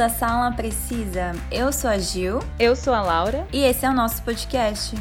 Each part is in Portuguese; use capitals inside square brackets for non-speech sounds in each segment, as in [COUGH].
a Sala Precisa. Eu sou a Gil. Eu sou a Laura. E esse é o nosso podcast.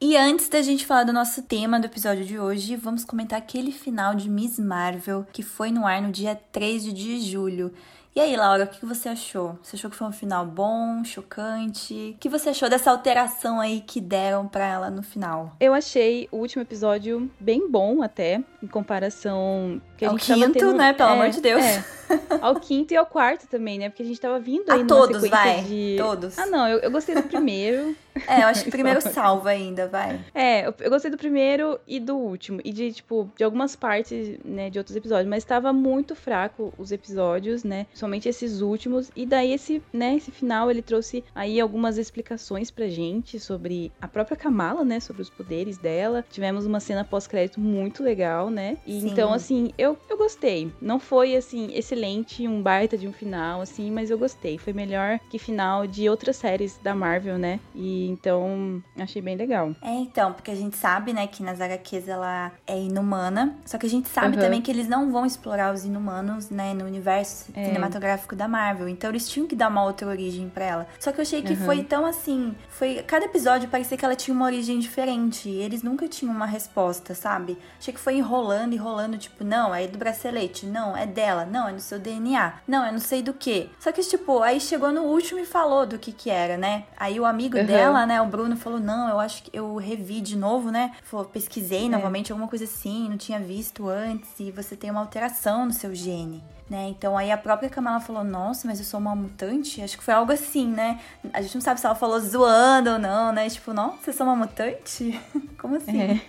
E antes da gente falar do nosso tema do episódio de hoje, vamos comentar aquele final de Miss Marvel que foi no ar no dia 3 de julho. E aí, Laura, o que você achou? Você achou que foi um final bom, chocante? O que você achou dessa alteração aí que deram para ela no final? Eu achei o último episódio bem bom até, em comparação que a ao gente quinto, tendo... né? Pelo é, amor de Deus. É. [LAUGHS] Ao quinto e ao quarto também, né? Porque a gente tava vindo aí a todos, vai. de... Todos. Ah, não, eu, eu gostei do primeiro. [LAUGHS] É, eu acho que o primeiro [LAUGHS] salva ainda, vai. É, eu, eu, gostei do primeiro e do último. E de, tipo, de algumas partes, né, de outros episódios. Mas tava muito fraco os episódios, né? Somente esses últimos. E daí esse, né, esse final, ele trouxe aí algumas explicações pra gente sobre a própria Kamala, né? Sobre os poderes dela. Tivemos uma cena pós-crédito muito legal, né? E Sim. então, assim, eu, eu gostei. Não foi, assim, excelente, um baita de um final, assim, mas eu gostei. Foi melhor que final de outras séries da Marvel, né? E então, achei bem legal. É, então, porque a gente sabe, né, que nas HQs ela é inumana. Só que a gente sabe uhum. também que eles não vão explorar os inumanos, né, no universo é. cinematográfico da Marvel. Então, eles tinham que dar uma outra origem para ela. Só que eu achei que uhum. foi tão assim. Foi. Cada episódio parecia que ela tinha uma origem diferente. E eles nunca tinham uma resposta, sabe? Achei que foi enrolando, enrolando, tipo, não, é do bracelete, não, é dela, não, é no seu DNA, não, é não sei do que. Só que, tipo, aí chegou no último e falou do que que era, né? Aí o amigo uhum. dela, né, o Bruno, falou, não, eu acho que eu revi de novo, né? Falou, pesquisei é. novamente, alguma coisa assim, não tinha visto antes, e você tem uma alteração no seu gene né? Então aí a própria Kamala falou: Nossa, mas eu sou uma mutante? Acho que foi algo assim, né? A gente não sabe se ela falou zoando ou não, né? Tipo, nossa, você sou uma mutante? [LAUGHS] Como assim? É.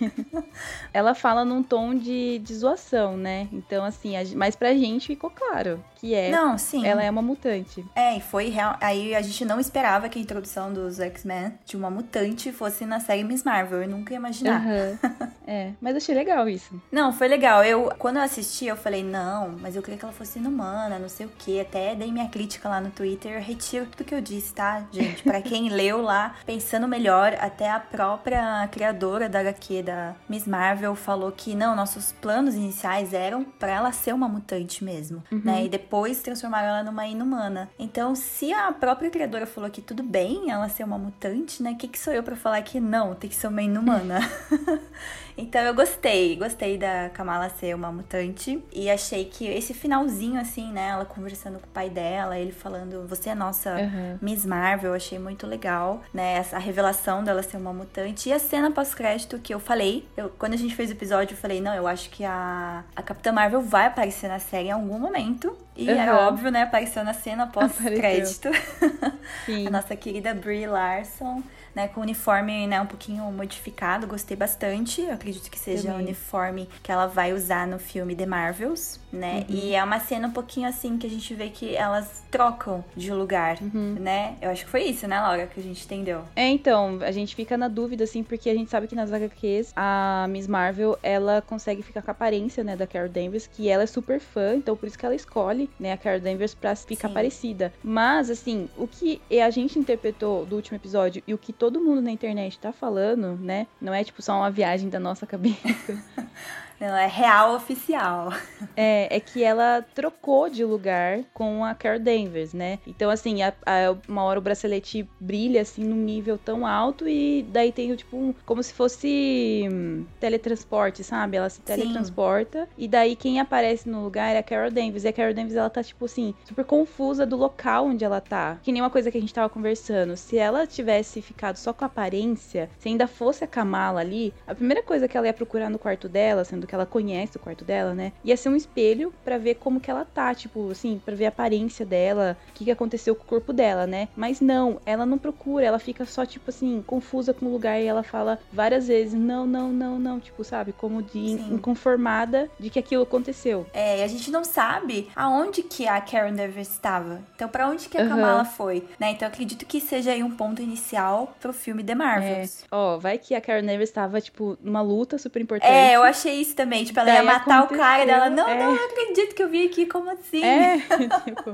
Ela fala num tom de, de zoação, né? Então, assim, a, mas pra gente ficou claro que é. Não, sim. Ela é uma mutante. É, e foi real. Aí a gente não esperava que a introdução dos X-Men de uma mutante fosse na série Miss Marvel. Eu nunca ia imaginar. Uhum. [LAUGHS] é, mas achei legal isso. Não, foi legal. Eu, quando eu assisti, eu falei, não, mas eu queria que ela fosse fosse inumana, não sei o que. Até dei minha crítica lá no Twitter. Eu retiro tudo que eu disse, tá, gente? Para quem [LAUGHS] leu lá, pensando melhor, até a própria criadora da HQ da Miss Marvel falou que não, nossos planos iniciais eram para ela ser uma mutante mesmo, uhum. né? E depois transformaram ela numa inumana. Então, se a própria criadora falou que tudo bem ela ser uma mutante, né? O que, que sou eu para falar que não, tem que ser uma inumana? [LAUGHS] Então eu gostei, gostei da Kamala ser uma mutante e achei que esse finalzinho assim, né, ela conversando com o pai dela, ele falando, você é nossa uhum. Miss Marvel, achei muito legal, né, a revelação dela ser uma mutante e a cena pós-crédito que eu falei, eu, quando a gente fez o episódio, eu falei, não, eu acho que a, a Capitã Marvel vai aparecer na série em algum momento. E uhum. é óbvio, né? Apareceu na cena pós-crédito. [LAUGHS] a nossa querida Brie Larson né, com o uniforme, né, um pouquinho modificado, gostei bastante. Eu acredito que seja o uniforme que ela vai usar no filme The Marvels, né? Uhum. E é uma cena um pouquinho assim que a gente vê que elas trocam de lugar, uhum. né? Eu acho que foi isso, né, Laura, que a gente entendeu. É, então, a gente fica na dúvida assim, porque a gente sabe que nas HQs a Miss Marvel, ela consegue ficar com a aparência, né, da Carol Danvers, que ela é super fã, então por isso que ela escolhe, né, a Carol Danvers pra ficar Sim. parecida. Mas assim, o que a gente interpretou do último episódio e o que todo todo mundo na internet tá falando, né? Não é tipo só uma viagem da nossa cabeça. [LAUGHS] Não, é real oficial. É, é que ela trocou de lugar com a Carol Danvers, né? Então, assim, a, a, uma hora o bracelete brilha, assim, num nível tão alto e daí tem, tipo, um, como se fosse hum, teletransporte, sabe? Ela se teletransporta Sim. e daí quem aparece no lugar é a Carol Danvers. E a Carol Danvers, ela tá, tipo assim, super confusa do local onde ela tá. Que nem uma coisa que a gente tava conversando. Se ela tivesse ficado só com a aparência, se ainda fosse a Kamala ali, a primeira coisa que ela ia procurar no quarto dela, sendo que ela conhece o quarto dela, né? Ia ser um espelho para ver como que ela tá, tipo, assim, para ver a aparência dela, o que, que aconteceu com o corpo dela, né? Mas não, ela não procura, ela fica só, tipo assim, confusa com o lugar e ela fala várias vezes, não, não, não, não, tipo, sabe? Como de Sim. inconformada de que aquilo aconteceu. É, a gente não sabe aonde que a Karen Danvers estava. Então, para onde que a uhum. Kamala foi, né? Então, acredito que seja aí um ponto inicial pro filme The Marvels. É. Ó, vai que a Karen Danvers estava, tipo, numa luta super importante. É, eu achei isso também. Tipo, ela ia Daí matar o cara dela. Não, é. não, eu acredito que eu vim aqui, como assim? É, [LAUGHS] tipo.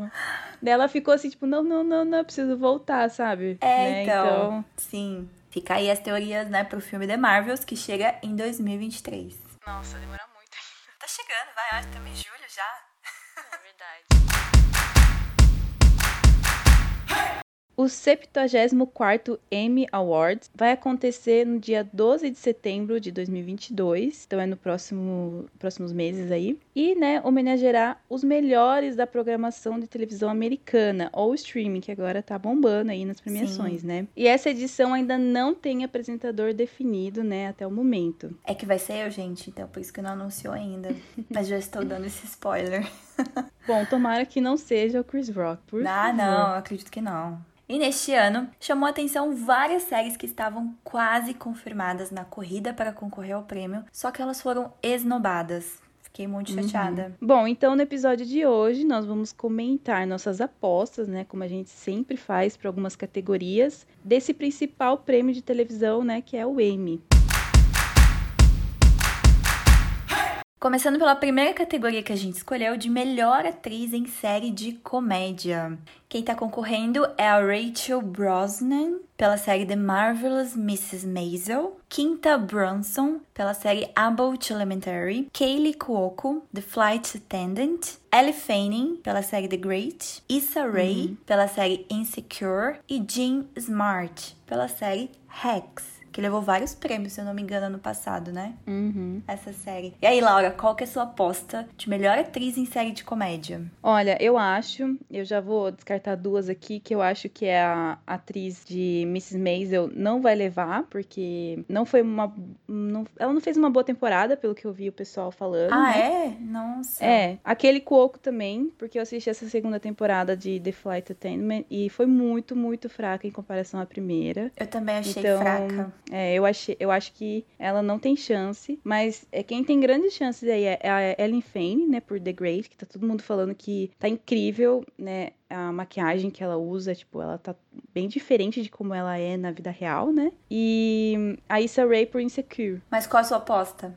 Daí ela ficou assim, tipo, não, não, não, não, eu preciso voltar, sabe? É, Né? então, Sim. Fica aí as teorias, né, pro filme The Marvels, que chega em 2023. Nossa, demora muito ainda. Tá chegando, vai, olha, estamos em julho já. O 74º Emmy Awards vai acontecer no dia 12 de setembro de 2022, então é no próximo próximos meses aí, e né, homenageará os melhores da programação de televisão americana ou streaming, que agora tá bombando aí nas premiações, né? E essa edição ainda não tem apresentador definido, né, até o momento. É que vai ser eu, gente, então por isso que não anunciou ainda. [LAUGHS] Mas já estou dando esse spoiler. Bom, tomara que não seja o Chris Rock, por Ah, favor. não, eu acredito que não. E neste ano, chamou a atenção várias séries que estavam quase confirmadas na corrida para concorrer ao prêmio, só que elas foram esnobadas. Fiquei muito chateada. Bom, então no episódio de hoje nós vamos comentar nossas apostas, né, como a gente sempre faz para algumas categorias, desse principal prêmio de televisão, né, que é o Emmy. Começando pela primeira categoria que a gente escolheu, de melhor atriz em série de comédia. Quem tá concorrendo é a Rachel Brosnan, pela série The Marvelous Mrs. Maisel, Quinta Brunson, pela série Abbott Elementary, Kaylee Cuoco, The Flight Attendant, Ellie Fanning, pela série The Great, Issa Rae, pela série Insecure, e Jean Smart, pela série Hex. Que levou vários prêmios, se eu não me engano, ano passado, né? Uhum. essa série. E aí, Laura, qual que é a sua aposta de melhor atriz em série de comédia? Olha, eu acho, eu já vou descartar duas aqui, que eu acho que é a atriz de Mrs. Maisel não vai levar, porque não foi uma. não- ela não fez uma boa temporada, pelo que eu vi o pessoal falando. Ah, né? é? Nossa. É, aquele Cuoco também, porque eu assisti essa segunda temporada de The Flight Attendant e foi muito, muito fraca em comparação à primeira. Eu também achei Então, fraca. É, eu, achei, eu acho que ela não tem chance, mas é, quem tem grandes chances aí é a Ellen Fane, né, por The Great, que tá todo mundo falando que tá incrível, né, a maquiagem que ela usa, tipo, ela tá bem diferente de como ela é na vida real, né, e a Issa Rae por Insecure. Mas qual a sua aposta?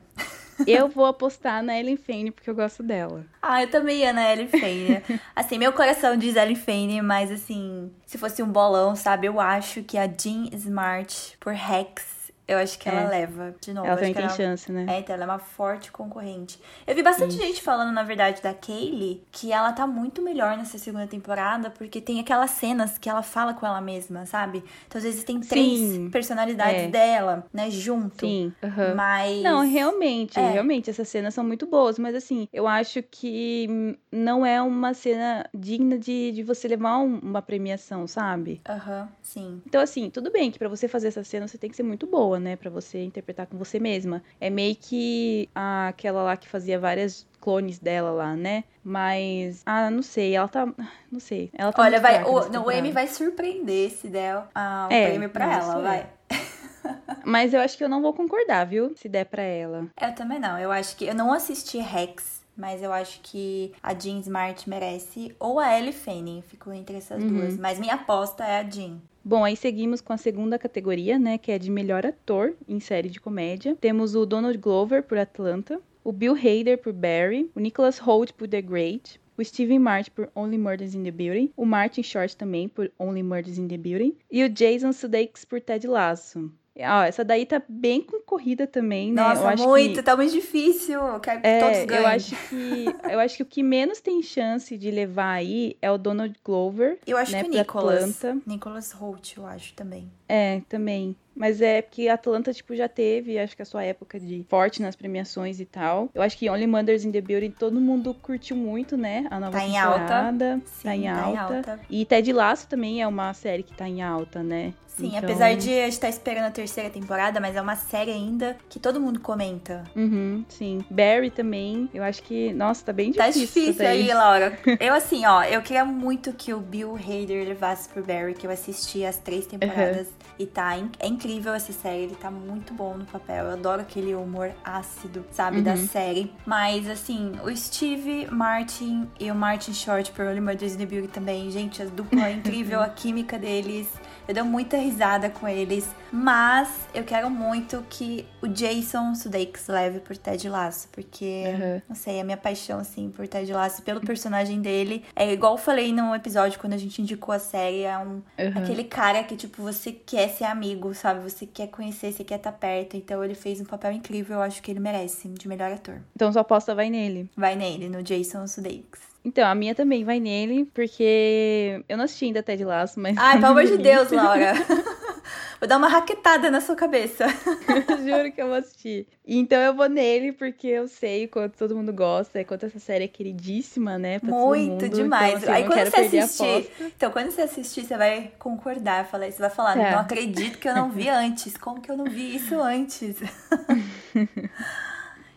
Eu vou apostar na Ellen Fane porque eu gosto dela. Ah, eu também ia na Ellie Fane. assim, meu coração diz Ellie Fane, mas assim, se fosse um bolão, sabe? Eu acho que a Jean Smart por Rex, eu acho que ela É. leva. De novo, ela também tem ela... chance, né? É, então ela é uma forte concorrente. Eu vi bastante gente falando, na verdade, da Kaylee, que ela tá muito melhor nessa segunda temporada, porque tem aquelas cenas que ela fala com ela mesma, sabe? Então, às vezes, tem três Sim, personalidades é. dela, né, junto. Sim, aham. Mas. Não, realmente, É. realmente, essas cenas são muito boas, mas assim, eu acho que não é uma cena digna de, de você levar um- uma premiação, sabe? Aham, sim. Então, assim, tudo bem que pra você fazer essa cena você tem que ser muito boa, né? Pra você interpretar com você mesma. É meio que a- aquela lá que fazia várias clones dela lá, né? Mas, ah, não sei, ela tá. [SIGHS] Não sei. Ela tá Olha, vai, o, no, o. Amy vai surpreender se der ah, o É, prêmio pra não, ela, vai. [LAUGHS] Mas eu acho que eu não vou concordar, viu? Se der pra ela. Eu também não. Eu acho que. Eu não assisti Rex, mas eu acho que a Jean Smart merece. Ou a Ellie Fanning. Fico entre essas Uhum. duas. Mas minha aposta é a Jean. Bom, aí seguimos com a segunda categoria, né, que é de melhor ator em série de comédia. Temos o Donald Glover por Atlanta, o Bill Hader por Barry, o Nicholas Hoult por The Great, o Steven Martin por Only Murders in the Building, o Martin Short também por Only Murders in the Building e o Jason Sudeikis por Ted Lasso. Ó, essa daí tá bem concorrida também, né? Nossa, eu muito. Que... Tá muito difícil. Eu quero que todos É, ganhem. eu acho que eu acho que o que menos tem chance de levar aí é o Donald Glover. Eu acho né, que o Nicholas. Nicholas Holt, eu acho também. É, também. Mas é porque Atlanta, tipo, já teve, acho que a sua época de forte nas premiações e tal. Eu acho que Only Mothers in the Building todo mundo curtiu muito, né? A nova Tá em alta. Sim, tá em tá alta. em alta. E Ted Lasso também é uma série que tá em alta, né? Sim, Então- apesar de a gente estar esperando a terceira temporada, mas é uma série ainda que todo mundo comenta. Uhum, sim. Barry também. Eu acho que, nossa, tá bem Tá difícil. essa difícil aí, Laura. [LAUGHS] Eu, assim, ó, eu queria muito que o Bill Hader levasse pro Barry, que eu assisti as três temporadas. E tá é incrível essa série, ele tá muito bom no papel. Eu adoro aquele humor ácido, sabe, da Uhum. série. Mas, assim, o Steve Martin e o Martin Short por Only Murders in the Building também. Gente, a dupla é [LAUGHS] incrível, a química deles. Eu dou muita risada com eles. Mas eu quero muito que o Jason Sudeikis leve por Ted Lasso. Porque, Uhum. não sei, a minha paixão, assim, por Ted Lasso, pelo personagem dele. É igual eu falei no episódio quando a gente indicou a série. É um, Uhum. aquele cara que, tipo, você quer ser amigo, sabe? Você quer conhecer, você quer estar perto. Então ele fez um papel incrível. Eu acho que ele merece de melhor ator. Então sua aposta vai nele. Vai nele, no Jason Sudeikis. Então, a minha também vai nele, porque eu não assisti ainda Ted Lasso, mas. Ai, pelo amor de [LAUGHS] Deus, Laura. [LAUGHS] Vou dar uma raquetada na sua cabeça. [LAUGHS] Juro que eu vou assistir. Então eu vou nele, porque eu sei quanto todo mundo gosta, quanto essa série é queridíssima, né? Muito mundo. demais. Então, assim, Aí quando você assistir. Então, quando você assistir, você vai concordar. Falar, você vai falar, Tá. não acredito que eu não vi antes. Como que eu não vi isso antes?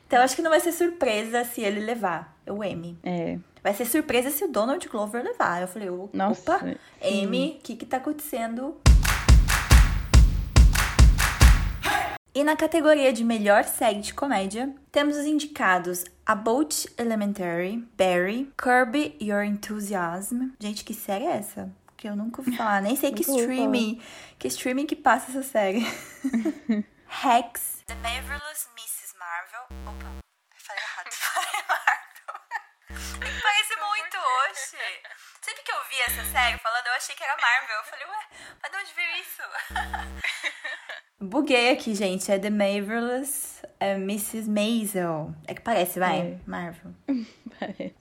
então, acho que não vai ser surpresa se ele levar o M. É. Vai ser surpresa se o Donald Glover levar. Eu falei, opa, Nossa. M, o que que tá acontecendo? E na categoria de melhor série de comédia, temos os indicados About Elementary, Barry, Curb Your Enthusiasm. Gente, que série é essa? Que eu nunca ouvi falar, nem sei [LAUGHS] que streaming, que streaming que passa essa série. [LAUGHS] Hex, The Marvelous Mrs. Marvel. Opa, falei errado. Falei Marvel. Parece muito, Sempre que eu vi essa série falando, eu achei que era Marvel. Eu falei, ué, mas de onde veio isso? [LAUGHS] Buguei aqui, gente. É The Marvelous é Mrs. Maisel. É que parece, vai. É. Marvel. [LAUGHS] Parece.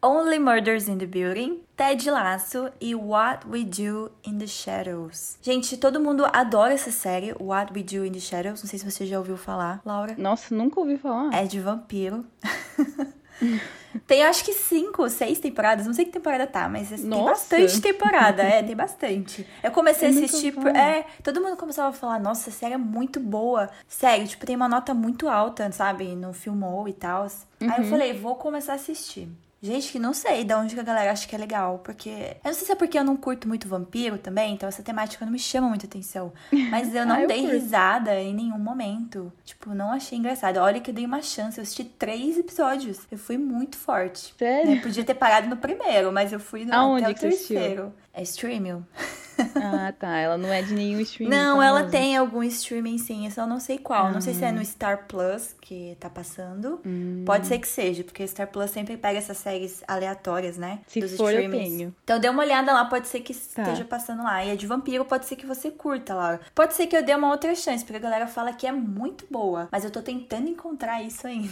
Only Murders in the Building, Ted Lasso e What We Do in the Shadows. Gente, todo mundo adora essa série, What We Do in the Shadows. Não sei se você já ouviu falar, Laura. Nossa, nunca ouvi falar. É de vampiro. [LAUGHS] [LAUGHS] tem acho que cinco, seis temporadas. Não sei que temporada tá, mas assim, tem bastante temporada. É, tem bastante. Eu comecei Eu a assistir. por-. É, todo mundo começava a falar, nossa, a série é muito boa. Sério, tipo, tem uma nota muito alta, sabe? No Filmou e tal. Aí eu Uhum. falei, vou começar a assistir. Gente, que não sei de onde que a galera acha que é legal, porque... Eu não sei se é porque eu não curto muito vampiro também, então essa temática não me chama muita atenção. [LAUGHS] Mas eu não Ah, eu dei curto. risada em nenhum momento. Tipo, não achei engraçado. Olha que eu dei uma chance, eu assisti três episódios. Eu fui muito forte. Sério? Eu podia ter parado no primeiro, mas eu fui no, Aonde até o que você assistiu? terceiro. É Streamio. [LAUGHS] Ah, tá. Ela não é de nenhum streaming. Não, ela famoso. tem algum streaming sim, eu só não sei qual. Não sei se é Ah. no Star Plus que tá passando. Hum. Pode ser que seja, porque Star Plus sempre pega essas séries aleatórias, né? Se dos for, eu streamings. tenho. Então dê uma olhada lá, pode ser que Tá. esteja passando lá. E é de vampiro, pode ser que você curta, Laura. Pode ser que eu dê uma outra chance, porque a galera fala que é muito boa. Mas eu tô tentando encontrar isso ainda.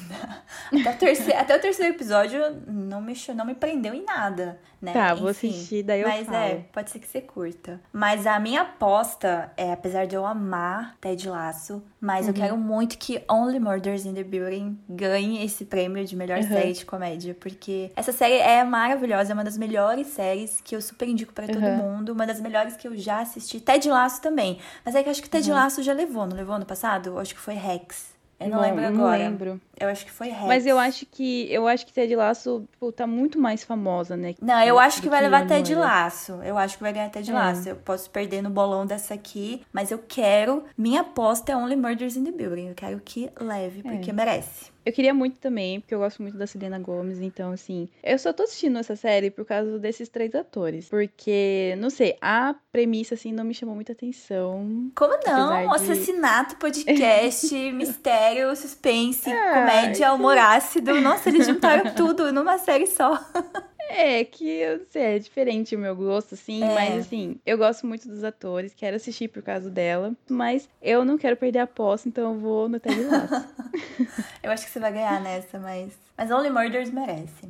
[LAUGHS] Até o terceiro, até o terceiro episódio não me, não me prendeu em nada, né? Tá, vou Enfim. assistir, daí eu Mas falo. é, pode ser que você curta. Mas a minha aposta é, apesar de eu amar Ted Lasso, mas eu Uhum. quero muito que Only Murders in the Building ganhe esse prêmio de melhor Uhum. série de comédia, porque essa série é maravilhosa, é uma das melhores séries que eu super indico pra todo Uhum. mundo, uma das melhores que eu já assisti. Ted Lasso também, mas é que eu acho que Ted Uhum. Lasso já levou, não levou no passado? Eu acho que foi Rex. Eu não lembro agora. Não lembro. Eu acho que foi Rex. Mas eu acho que eu acho que Ted Lasso tipo, tá muito mais famosa, né? Não, eu acho que vai levar Ted Murder. Laço. Eu acho que vai ganhar Ted É. Laço. Eu posso perder no bolão dessa aqui, mas eu quero. Minha aposta é Only Murders in the Building. Eu quero que leve, porque É. merece. Eu queria muito também, porque eu gosto muito da Selena Gomez, então assim, eu só tô assistindo essa série por causa desses três atores, porque não sei, a premissa assim não me chamou muita atenção. Como não? De- Assassinato, podcast, [LAUGHS] mistério, suspense, Ah, comédia, humor ácido. Nossa, eles juntaram tudo numa série só. [LAUGHS] É, que eu não sei, é diferente o meu gosto, assim, É. mas assim, eu gosto muito dos atores, quero assistir por causa dela, mas eu não quero perder a aposta, então eu vou no Ted Lasso. [LAUGHS] Eu acho que você vai ganhar nessa, mas. Mas Only Murders merece.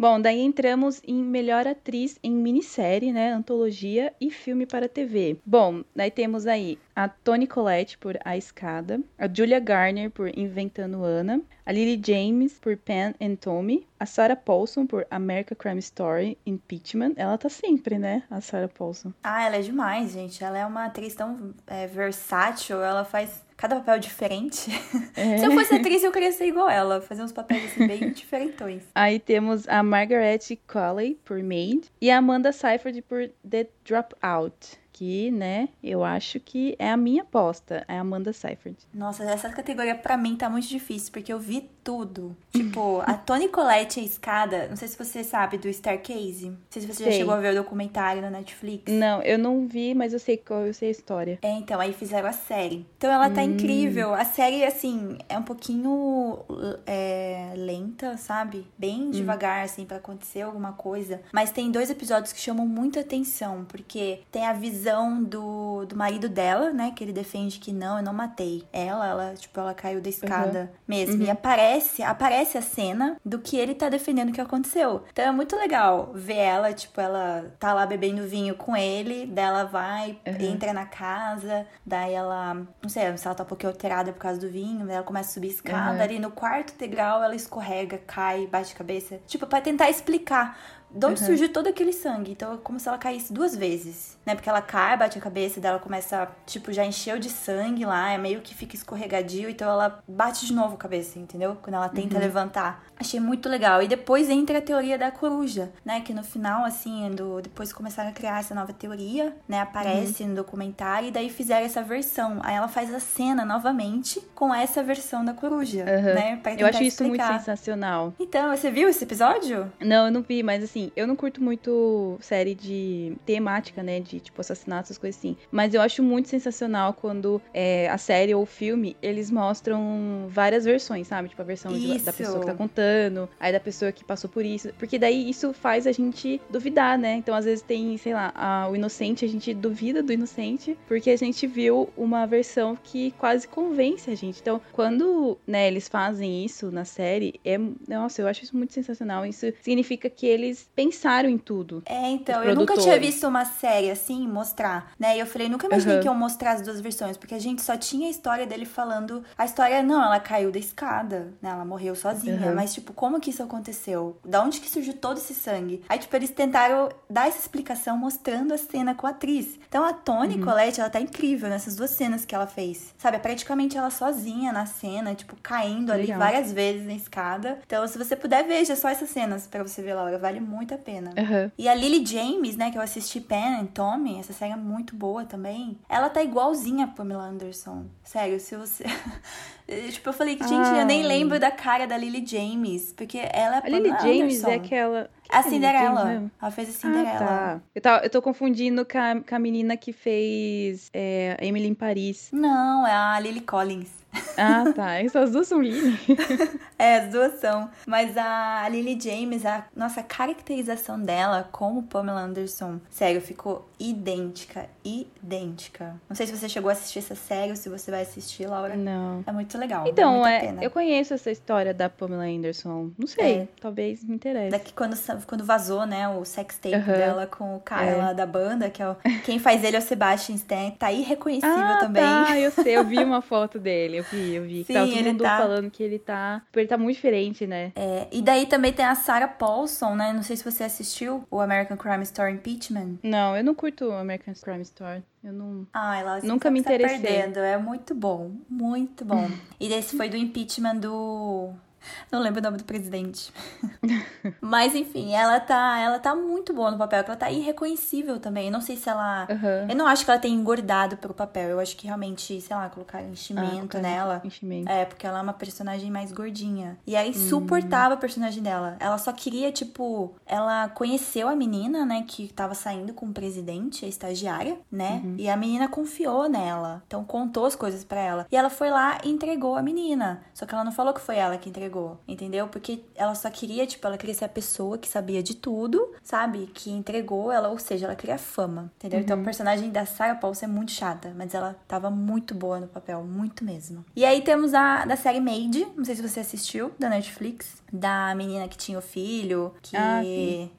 Bom, daí entramos em melhor atriz em minissérie, né, antologia e filme para TV. Bom, daí temos aí a Toni Collette por A Escada, a Julia Garner por Inventando Anna, a Lily James por Pen and Tommy, a Sarah Paulson por America Crime Story, Impeachment. Ela tá sempre, né, a Sarah Paulson. Ah, ela é demais, gente. Ela é uma atriz tão é, versátil, ela faz cada papel diferente. É. [LAUGHS] Se eu fosse atriz, eu queria ser igual ela, fazer uns papéis assim bem [LAUGHS] diferentões. Aí temos a Margaret Qualley por Maid e a Amanda Seyfried por The Dropout, que, né, eu acho que é a minha aposta, é a Amanda Seyfried. Nossa, essa categoria pra mim tá muito difícil, porque eu vi tudo. Tipo, a Toni Collette, a escada, não sei se você sabe do Staircase. Não sei se você já Sei. chegou a ver o documentário na Netflix. Não, eu não vi, mas eu sei qual eu sei a história. É, então, aí fizeram a série. Então ela tá incrível. A série, assim, é um pouquinho é, lenta, sabe? Bem devagar, assim, pra acontecer alguma coisa. Mas tem dois episódios que chamam muita atenção, porque tem a visão do, do marido dela, né? Que ele defende que não, eu não matei ela. Ela, tipo, ela caiu da escada mesmo. E aparece, aparece a cena do que ele tá defendendo que aconteceu. Então é muito legal ver ela, tipo, ela tá lá bebendo vinho com ele, dela vai, entra na casa, daí ela, não sei se ela tá um pouquinho alterada por causa do vinho, daí ela começa a subir a escada, Uhum. ali no quarto degrau ela escorrega, cai, bate a cabeça, tipo, pra tentar explicar de onde Uhum. surgiu todo aquele sangue. Então é como se ela caísse duas vezes, né? Porque ela cai, bate a cabeça, daí ela começa, tipo, já encheu de sangue lá, é meio que fica escorregadio, então ela bate de novo a cabeça, entendeu? Quando ela tenta Uhum. levantar. Achei muito legal. E depois entra a teoria da coruja, né? Que no final, assim, do, depois começaram a criar essa nova teoria, né? Aparece Uhum. no documentário e daí fizeram essa versão. Aí ela faz a cena novamente com essa versão da coruja, Aham. né? Pra Eu acho isso muito sensacional. Então, você viu esse episódio? Não, eu não vi, mas assim, eu não curto muito série de temática, né? De tipo assassinatos, essas coisas assim. Mas eu acho muito sensacional quando é, a série ou o filme eles mostram várias versões, sabe? Tipo a versão de- da pessoa que tá contando, aí da pessoa que passou por isso. Porque daí isso faz a gente duvidar, né? Então às vezes tem, sei lá, a- o inocente, a gente duvida do inocente, porque a gente viu uma versão que quase convence a gente. Então, quando, né, eles fazem isso na série, é, nossa, eu acho isso muito sensacional. Isso significa que eles pensaram em tudo. É, então, eu nunca tinha visto uma série assim mostrar, né? E eu falei, nunca imaginei Aham. que iam mostrar as duas versões, porque a gente só tinha a história dele falando. A história, não, ela caiu da escada, né? Ela morreu sozinha. Aham. Mas, tipo, como que isso aconteceu? Da onde que surgiu todo esse sangue? Aí, tipo, eles tentaram dar essa explicação mostrando a cena com a atriz. Então, a Toni Uhum. Collette, ela tá incrível nessas duas cenas que ela fez. Sabe? É praticamente ela sozinha na cena, tipo, caindo ali Legal. várias vezes na escada. Então, se você puder, veja só essas cenas pra você ver, Laura. Vale muito a pena. Aham. E a Lily James, né, que eu assisti Pen and Tommy, essa série é muito boa também. Ela tá igualzinha a Pamela Anderson. Sério, se você. [LAUGHS] tipo, eu falei que, gente, eu nem lembro da cara da Lily James, porque ela é a A Lily Pamela James Anderson. é aquela. A Quem é James Cinderela. mesmo? Ela fez a Cinderela. Ah, tá. Eu, eu tô confundindo com a, com a menina que fez é, Emily em Paris. Não, é a Lily Collins. Ah, tá. [LAUGHS] Essas duas são Lily. [LAUGHS] É, as duas são. Mas a Lily James, a nossa caracterização dela como Pamela Anderson, sério, ficou idêntica, idêntica. Não sei se você chegou a assistir essa série ou se você vai assistir, Laura. Não. É muito legal. Então, é, eu conheço essa história da Pamela Anderson. Não sei, É. talvez me interesse. Daqui quando, quando vazou, né, o sex tape dela com o cara É. lá da banda, que é o, quem faz ele é o Sebastian Stan, tá irreconhecível ah, também. tá, eu [LAUGHS] sei, eu vi uma foto dele, eu vi, eu vi. Sim, Tava todo ele mundo tá- falando que ele tá, ele tá muito diferente, né? É, e daí também tem a Sarah Paulson, né? Não sei se você assistiu o American Crime Story Impeachment. Não, eu não curto American Crime Story. Eu não. Ai, lá Nunca me tá interessei. perdendo. É muito bom, muito bom. [LAUGHS] e esse foi do impeachment do não lembro o nome do presidente. [LAUGHS] Mas enfim, ela tá, ela tá muito boa no papel, ela tá irreconhecível também. Eu não sei se ela Aham. Eu não acho que ela tenha engordado pro papel. Eu acho que realmente, sei lá, colocaram Ah, enchimento colocaram nela. Enchimento. É, porque ela é uma personagem mais gordinha. E aí insuportável a personagem dela. Ela só queria, tipo, ela conheceu a menina, né, que tava saindo com o presidente, a estagiária, né? E a menina confiou nela. Então contou as coisas pra ela. E ela foi lá e entregou a menina. Só que ela não falou que foi ela que entregou, entendeu? Porque ela só queria, tipo, ela queria ser a pessoa que sabia de tudo, sabe? Que entregou ela, ou seja, ela queria fama, entendeu? Então a personagem da Sarah Paulson é muito chata, mas ela tava muito boa no papel, muito mesmo. E aí temos a da série Maid, não sei se você assistiu, da Netflix, da menina que tinha o filho, que Ah,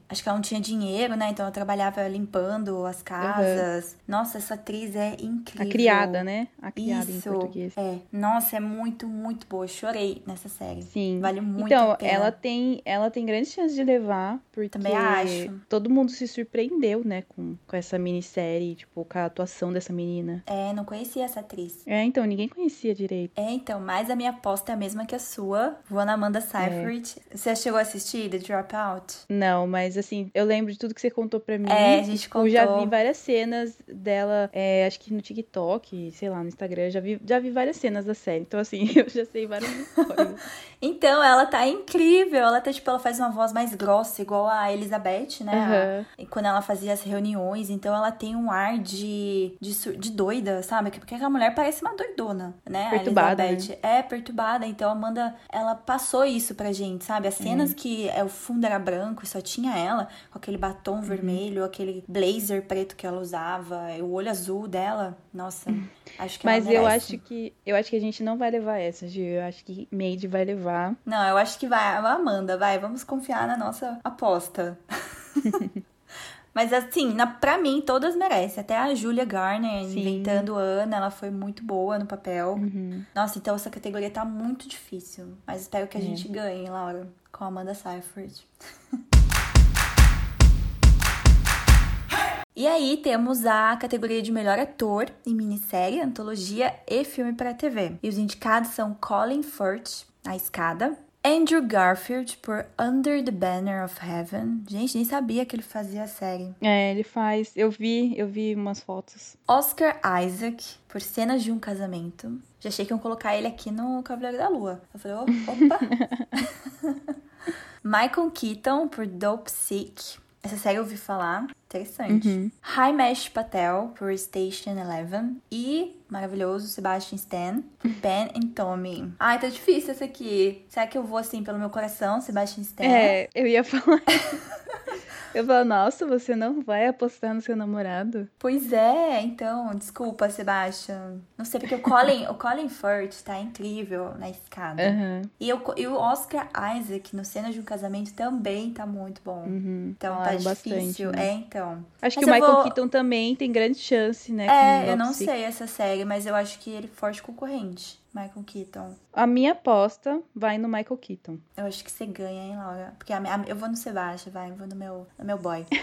acho que ela não tinha dinheiro, né? Então ela trabalhava limpando as casas. Nossa, essa atriz é incrível. A criada, né? A criada Isso, em português. é. Nossa, é muito, muito boa. Eu chorei nessa série. Sim, Sim. Vale muito então, a pena. ela tem, ela tem grandes chances de levar, porque Também acho. todo mundo se surpreendeu, né, com, com essa minissérie, tipo, com a atuação dessa menina. É, não conhecia essa atriz. É, então, ninguém conhecia direito. É, então, mas a minha aposta é a mesma que a sua. Vou na Amanda Seyfried. Você chegou a assistir The Dropout? Não, mas assim, eu lembro de tudo que você contou pra mim. É, a gente Tipo, Eu já contou. vi várias cenas dela, é, acho que no TikTok, sei lá, no Instagram, já vi, já vi várias cenas da série. Então, assim, [LAUGHS] eu já sei várias [LAUGHS] histórias. Então, ela tá incrível. Ela tá, tipo, ela faz uma voz mais grossa, igual a Elizabeth, né? Aham. E Quando ela fazia as reuniões, então ela tem um ar de, de, de doida, sabe? Porque aquela mulher parece uma doidona, né? A Perturbada, Elizabeth É, perturbada. Então a Amanda, ela passou isso pra gente, sabe? As cenas Uhum. que é, o fundo era branco e só tinha ela, com aquele batom Uhum. vermelho, aquele blazer preto que ela usava, o olho azul dela. Nossa, acho que Uhum. Mas eu acho que eu acho que a gente não vai levar essa, Gil. Eu acho que Made vai levar. Não, eu acho que vai. A Amanda, vai. Vamos confiar na nossa aposta. [LAUGHS] Mas assim, na, pra mim, todas merecem. Até a Julia Garner, Sim. inventando Ana, ela foi muito boa no papel. Uhum. Nossa, então essa categoria tá muito difícil. Mas espero que a É. gente ganhe, Laura, com a Amanda Seyfried. [LAUGHS] E aí temos a categoria de melhor ator em minissérie, antologia e filme para TV. E os indicados são Colin Firth, A Escada, Andrew Garfield por Under the Banner of Heaven. Gente, nem sabia que ele fazia a série. É, ele faz. Eu vi, eu vi umas fotos. Oscar Isaac por Cenas de um Casamento. Já achei que iam colocar ele aqui no Cavaleiro da Lua. Eu falei, "Oh, opa! [LAUGHS] [LAUGHS] Michael Keaton por Dope Sick. Essa série eu ouvi falar. Interessante. Himesh Patel por Station Eleven. E, maravilhoso, Sebastian Stan por Ben and Tommy. Ai, tá difícil essa aqui. Será que eu vou assim pelo meu coração, Sebastian Stan? É, eu ia falar. [LAUGHS] eu falo, nossa, você não vai apostar no seu namorado? Pois é, então, desculpa, Sebastian. Não sei, porque o Colin, o Colin Firth tá incrível na escada. Aham. E, o, e o Oscar Isaac, no Cena de um Casamento, também tá muito bom. Uhum. Então Falaram tá difícil. bastante, né? É, então. Acho Mas que o Michael vou- Keaton também tem grande chance, né? É, eu não sei essa série, mas eu acho que ele é forte concorrente. Michael Keaton. A minha aposta vai no Michael Keaton. Eu acho que você ganha, hein, Laura? Porque a minha- a- eu vou no Sebastian, vai. Eu vou no meu, no meu boy. [LAUGHS]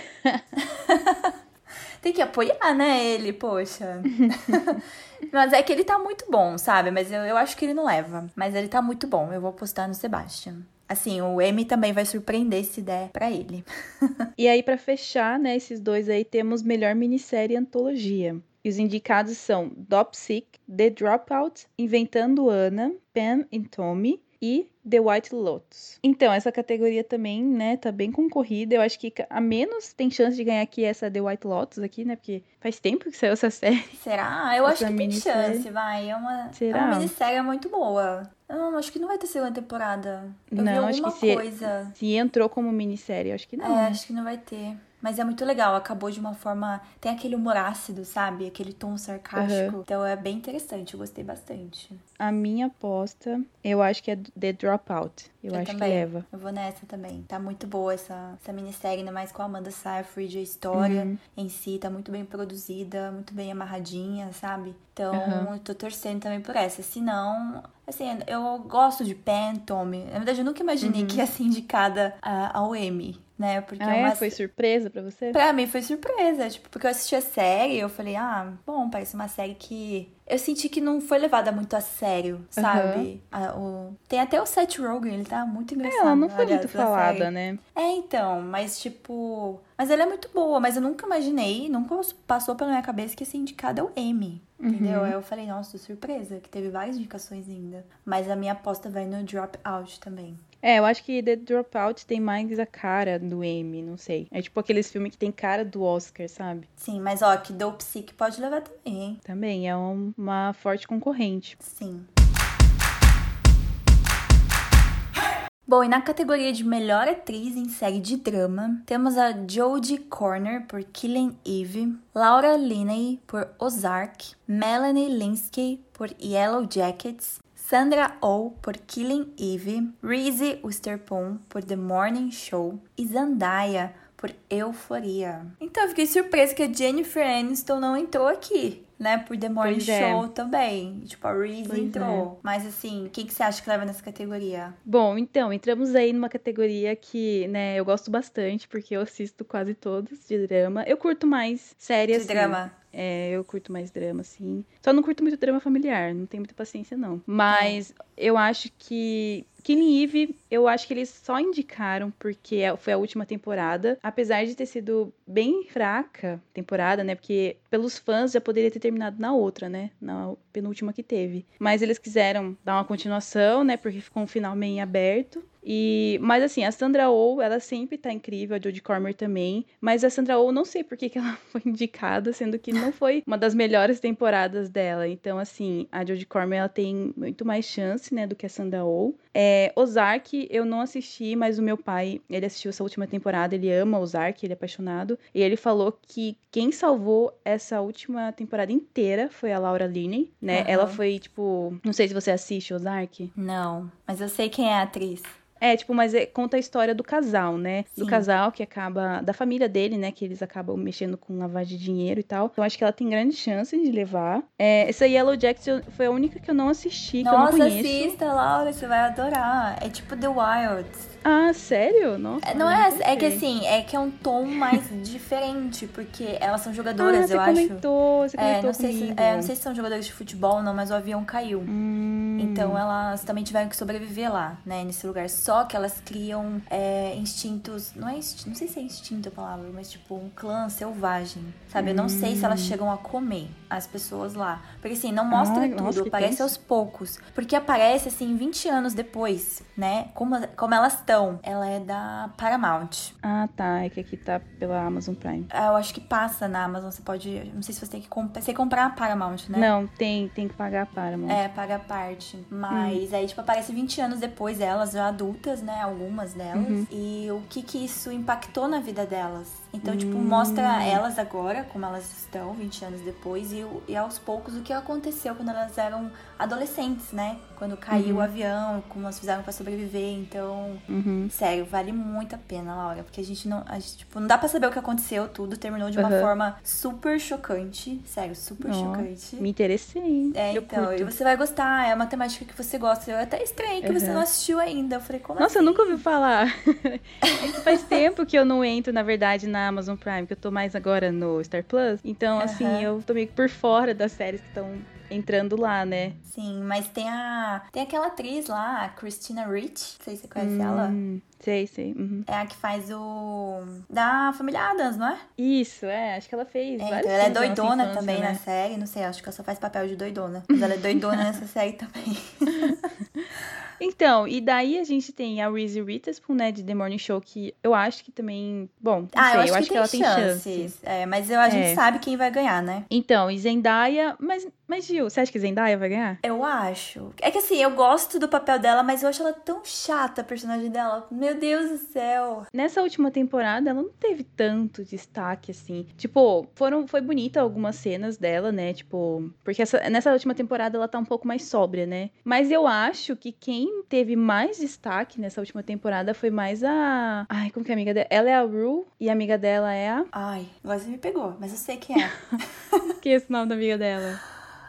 [LAUGHS] Tem que apoiar, né, ele, poxa. [LAUGHS] Mas é que ele tá muito bom, sabe? Mas eu, eu acho que ele não leva. Mas ele tá muito bom. Eu vou apostar no Sebastian. Assim, o M também vai surpreender se der pra ele. E aí, pra fechar, né, esses dois aí, temos melhor minissérie e antologia. E os indicados são Dopsic, The Dropout, Inventando Ana, Pam and Tommy e The White Lotus. Então, essa categoria também, né, tá bem concorrida. Eu acho que a menos tem chance de ganhar aqui essa The White Lotus aqui, né, porque faz tempo que saiu essa [LAUGHS] série. Será? Eu acho Essa que tem chance, vai. É uma, é Será? uma minissérie muito boa. Eu acho que não vai ter segunda temporada. Eu Não, vi acho alguma que se- coisa. Se entrou como minissérie, eu acho que não. É, acho que não vai ter. Mas é muito legal, acabou de uma forma. Tem aquele humor ácido, sabe? Aquele tom sarcástico. Então é bem interessante, eu gostei bastante. A minha aposta, eu acho que é The Dropout. Eu, acho também. que leva. Eu vou nessa também. Tá muito boa essa, essa minissérie, ainda mais com a Amanda Seyfried. A história Uhum. em si tá muito bem produzida, muito bem amarradinha, sabe? Então Uhum. eu tô torcendo também por essa. Se não, assim, eu gosto de Pen, Tommy. Na verdade, eu nunca imaginei que ia ser indicada a- ao Emmy, né? Porque Uhum. Ah, é é? uma Foi surpresa pra você? Pra mim foi surpresa, tipo, porque eu assisti a série e eu falei, ah, bom, parece uma série que. Eu senti que não foi levada muito a sério, sabe? A- o... Tem até o Seth Rogen, ele tá muito engraçado. Ela não foi aliás, muito falada, série. né? É, então, mas tipo. Mas ela é muito boa, mas eu nunca imaginei, nunca passou pela minha cabeça que ia ser indicada ao Emmy. Entendeu? Uhum. Aí eu falei, nossa, surpresa, que teve várias indicações ainda. Mas a minha aposta vai no Dropout também. É, eu acho que The Dropout tem mais a cara do Emmy, não sei. É tipo aqueles filmes que tem cara do Oscar, sabe? Sim, mas ó, que Dope Sick pode levar também, hein? Também é um- uma forte concorrente. Sim. Bom, e na categoria de melhor atriz em série de drama, temos a Jodie Corner por Killing Eve, Laura Linney por Ozark, Melanie Linsky por Yellow Jackets, Sandra Oh por Killing Eve, Reese Witherspoon por The Morning Show e Zendaya por Euforia. Então eu fiquei surpresa que a Jennifer Aniston não entrou aqui. né, por The Morning Pois é. Show também. Tipo, a Reese Pois entrou. Mas assim, o que, que você acha que leva nessa categoria? Bom, então, entramos aí numa categoria que, né, eu gosto bastante, porque eu assisto quase todos de drama. Eu curto mais série, De assim. drama. É, eu curto mais drama, assim. Só não curto muito drama familiar, não tenho muita paciência, não. Mas eu acho que. Killing Eve, eu acho que eles só indicaram porque é- foi a última temporada. Apesar de ter sido bem fraca temporada, né? Porque pelos fãs já poderia ter terminado na outra, né? Na penúltima que teve. Mas eles quiseram dar uma continuação, né? Porque ficou um final meio aberto. E, mas assim, a Sandra Oh, ela sempre tá incrível, a Jodie Comer também. Mas a Sandra Oh, não sei por que, que ela [LAUGHS] foi indicada, sendo que não foi uma das melhores temporadas dela. Então, assim, a Jodie Comer, ela tem muito mais chance, né, do que a Sandra Oh. É, Ozark, eu não assisti, mas o meu pai, ele assistiu essa última temporada, ele ama Ozark, ele é apaixonado. E ele falou que quem salvou essa última temporada inteira foi a Laura Linney, né? Aham. Ela foi, tipo, não sei se você assiste Ozark. Não, mas eu sei quem é a atriz. É, tipo, mas é- conta a história do casal, né? Do Sim. casal que acaba. Da família dele, né? Que eles acabam mexendo com lavagem de dinheiro e tal. Então acho que ela tem grande chance de levar. É, essa Yellow Jackson foi a única que eu não assisti, que eu não Nossa, conheço. assista, Laura, você vai adorar. É tipo The Wilds. Ah, sério? Nossa. É, Não é, é que assim, é que é um tom mais diferente, porque elas são Ah, jogadoras, você eu acho. comentou, você É, comentou não sei, se, comigo. é, não sei se são jogadores de futebol, não, mas o avião caiu. Hum, Então elas também tiveram que sobreviver lá, né, nesse lugar. Só que elas criam é, instintos. Não é instinto, não sei se é instinto a palavra, mas tipo um clã selvagem. Sabe? Eu não sei se elas chegam a comer as pessoas lá. Porque assim, não mostra Ai, tudo, nossa, aparece aos poucos. Porque aparece assim 20 anos depois, né? Como, como elas estão. Ela é da Paramount. Ah, tá. É que aqui tá pela Amazon Prime. Ah, Eu acho que passa na Amazon, você pode. Não sei se você tem que comprar. Você comprar a Paramount, né? Não, tem, tem que pagar para, mano. É, paga a parte. Mas aí, tipo, aparece 20 anos depois elas, já adultas, né? Algumas delas. Uhum. E o que que isso impactou na vida delas. Então, tipo, mostra elas agora, como elas estão, 20 anos depois, e, e aos poucos o que aconteceu quando elas eram adolescentes, né? Quando caiu o avião, como elas fizeram pra sobreviver. Então, Uhum. sério, vale muito a pena, Laura. Porque a gente não. A gente, tipo, não dá pra saber o que aconteceu, tudo. Terminou de uma Aham. forma super chocante. Sério, super chocante. Me interessei? É, eu então, curto. e você vai gostar, é uma temática que você gosta. Eu até estranhei que você Uhum. não assistiu ainda. Eu falei, como Nossa, eu assim? nunca ouvi falar. [LAUGHS] Faz tempo que eu não entro, na verdade, na Amazon Prime, que eu tô mais agora no Star Plus. Então, assim, eu tô meio que por fora das séries que estão entrando lá, né? Sim, mas tem a. Tem aquela atriz lá, a Christina Rich. Não sei se você conhece ela. Sei, sei. uhum. É a que faz o. Da família Adams, não é? Isso, é, acho que ela fez É, então ela é doidona infância, também né? na série. Não sei, acho que ela só faz papel de doidona. Mas ela é doidona nessa [LAUGHS] série também. [LAUGHS] Então, e daí a gente tem a Reese Witherspoon, né, de The Morning Show, que eu acho que também... Bom, não ah, sei, eu acho, que, ela tem tem chances. chance. É, mas eu, a gente É. sabe quem vai ganhar, né? Então, e Zendaya... Mas, mas Gil, você acha que Zendaya vai ganhar? Eu acho. É que assim, eu gosto do papel dela, mas eu acho ela tão chata, a personagem dela. Meu Deus do céu. Nessa última temporada, ela não teve tanto destaque, assim. Tipo, foram, foi bonita algumas cenas dela, né? Tipo, porque essa- nessa última temporada ela tá um pouco mais sóbria, né? Mas eu acho que quem teve mais destaque nessa última temporada foi mais a. Ai, como que é a amiga dela? Ela é a Rue e a amiga dela é a. Ai, agora você me pegou, mas eu sei quem é. [LAUGHS] Que é esse nome da amiga dela?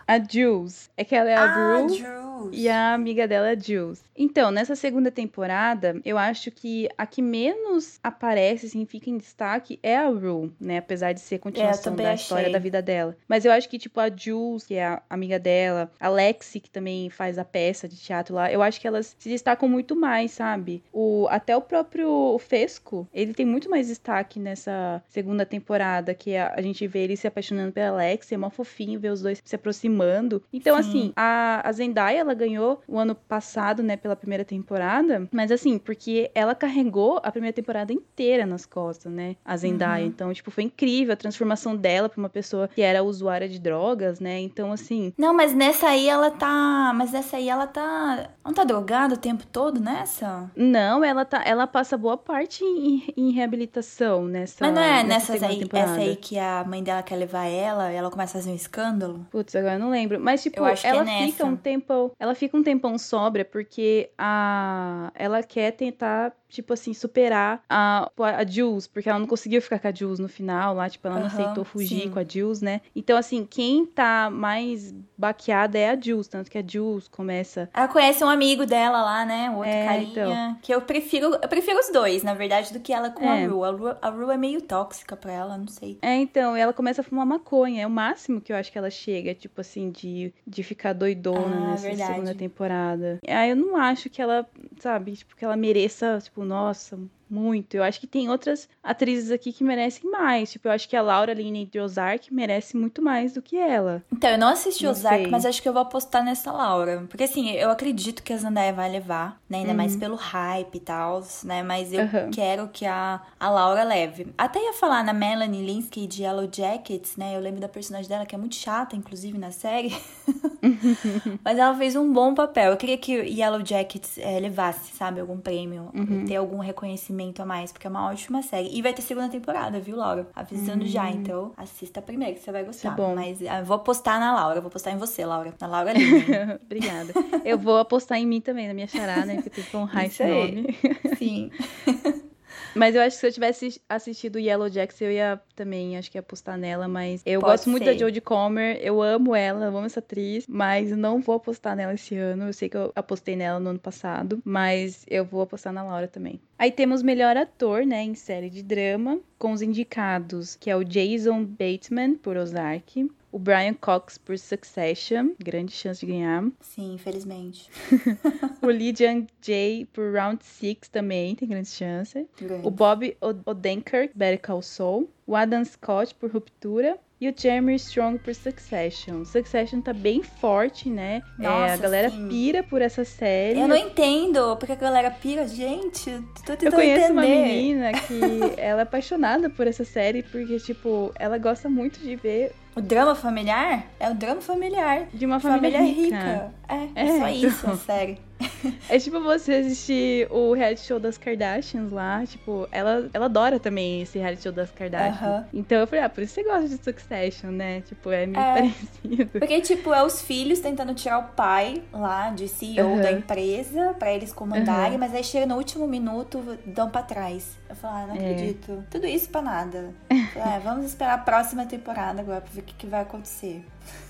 A Jules. É que ela é a ah, Rue. Drews. E a amiga dela é Jules. Então, nessa segunda temporada, eu acho que a que menos aparece, assim, fica em destaque é a Rue, né? Apesar de ser continuação também da achei. história da vida dela. Mas eu acho que, tipo, a Jules, que é a amiga dela, a Lexi, que também faz a peça de teatro lá, eu acho que elas se destacam muito mais, sabe? O, até o próprio Fesco, ele tem muito mais destaque nessa segunda temporada, que a, a gente vê ele se apaixonando pela Lexi, é mó fofinho ver os dois se aproximando. Então, Sim. assim, a, a Zendaya, ela ganhou o ano passado, né, pela primeira temporada, mas assim, porque ela carregou a primeira temporada inteira nas costas, né, a Zendaya. Uhum. Então, tipo, foi incrível a transformação dela pra uma pessoa que era usuária de drogas, né, então, assim, Não, mas nessa aí ela tá. Mas nessa aí ela tá. Não tá drogada o tempo todo nessa? não, ela tá, ela passa boa parte em, em reabilitação nessa mas não é nessa nessas aí, temporada. essa aí que a mãe dela quer levar ela e ela começa a fazer um escândalo? Putz, agora eu não lembro. Mas, tipo, Eu acho que é ela nessa. fica um tempão. Ela fica um tempão sóbria porque a. Ela quer tentar tipo assim, superar a, a Jules, porque ela não conseguiu ficar com a Jules no final lá, tipo, ela não uhum, aceitou fugir sim. com a Jules, né? Então, assim, quem tá mais baqueada é a Jules, tanto que a Jules começa. Ela conhece um amigo dela lá, né? O outro é, carinha. Então. Que eu prefiro. Eu prefiro os dois, na verdade, do que ela com é. a Ru. A Ru, a Ru é meio tóxica pra ela, não sei. É, então, ela começa a fumar maconha. É o máximo que eu acho que ela chega, tipo assim, de, de ficar doidona ah, nessa verdade. segunda temporada. Aí eu não acho que ela, sabe, tipo, que ela mereça, tipo, nossa, muito. Eu acho que tem outras atrizes aqui que merecem mais. Tipo, eu acho que a Laura Linney de Ozark merece muito mais do que ela. Então, eu não assisti não Ozark, sei. mas acho que eu vou apostar nessa Laura. Porque, assim, eu acredito que a Zendaya vai levar, né? Ainda uhum. mais pelo hype e tal, né? Mas eu uhum. quero que a, a Laura leve. Até ia falar na Melanie Linsky de Yellow Jackets, né? Eu lembro da personagem dela, que é muito chata, inclusive, na série. [LAUGHS] mas ela fez um bom papel. Eu queria que Yellow Jackets é, levasse, sabe? Algum prêmio, uhum. ter algum reconhecimento a mais, porque é uma ótima série. E vai ter segunda temporada, viu, Laura? Avisando hum. já, então assista primeiro, que você vai gostar. Tá bom. Mas eu vou apostar na Laura, vou apostar em você, Laura. Na Laura Lima. [LAUGHS] Obrigada. Eu vou apostar em mim também, na minha chará, né? Que tem que honrar esse nome. Sim. [LAUGHS] Mas eu acho que se eu tivesse assistido Yellow Jackets, eu ia também, acho que ia apostar nela, mas eu Pode gosto ser. muito da Jodie Comer, eu amo ela, eu amo essa atriz, mas não vou apostar nela esse ano. Eu sei que eu apostei nela no ano passado, mas eu vou apostar na Laura também. Aí temos melhor ator, né, em série de drama, com os indicados, que é o Jason Bateman por Ozark, o Brian Cox por Succession, grande chance de ganhar. Sim, infelizmente. [LAUGHS] o Lee Jung Jae por Round 6 também tem grande chance. Grande. O Bob Odenkirk, Better Call Saul. O Adam Scott por Ruptura e o Jeremy Strong por Succession. Succession tá bem forte, né? Nossa, é, a galera sim. pira por essa série. Eu não entendo porque a galera pira. Gente, tô tentando Eu conheço entender. uma menina que [LAUGHS] ela é apaixonada por essa série porque, tipo, ela gosta muito de ver o drama familiar é o drama familiar. De uma família, família rica. rica. É, é, é só então... isso a série. [LAUGHS] É tipo você assistir o reality show das Kardashians lá, tipo, ela, ela adora também esse reality show das Kardashians. Então eu falei, ah, por isso você gosta de Succession, né? Tipo, é meio é, parecido. Porque, tipo, é os filhos tentando tirar o pai lá de CEO da empresa pra eles comandarem, mas aí chega no último minuto, dão pra trás. Eu falo, ah, não é. acredito. Tudo isso pra nada. Falei, ah, vamos esperar a próxima temporada agora pra ver o que, que vai acontecer.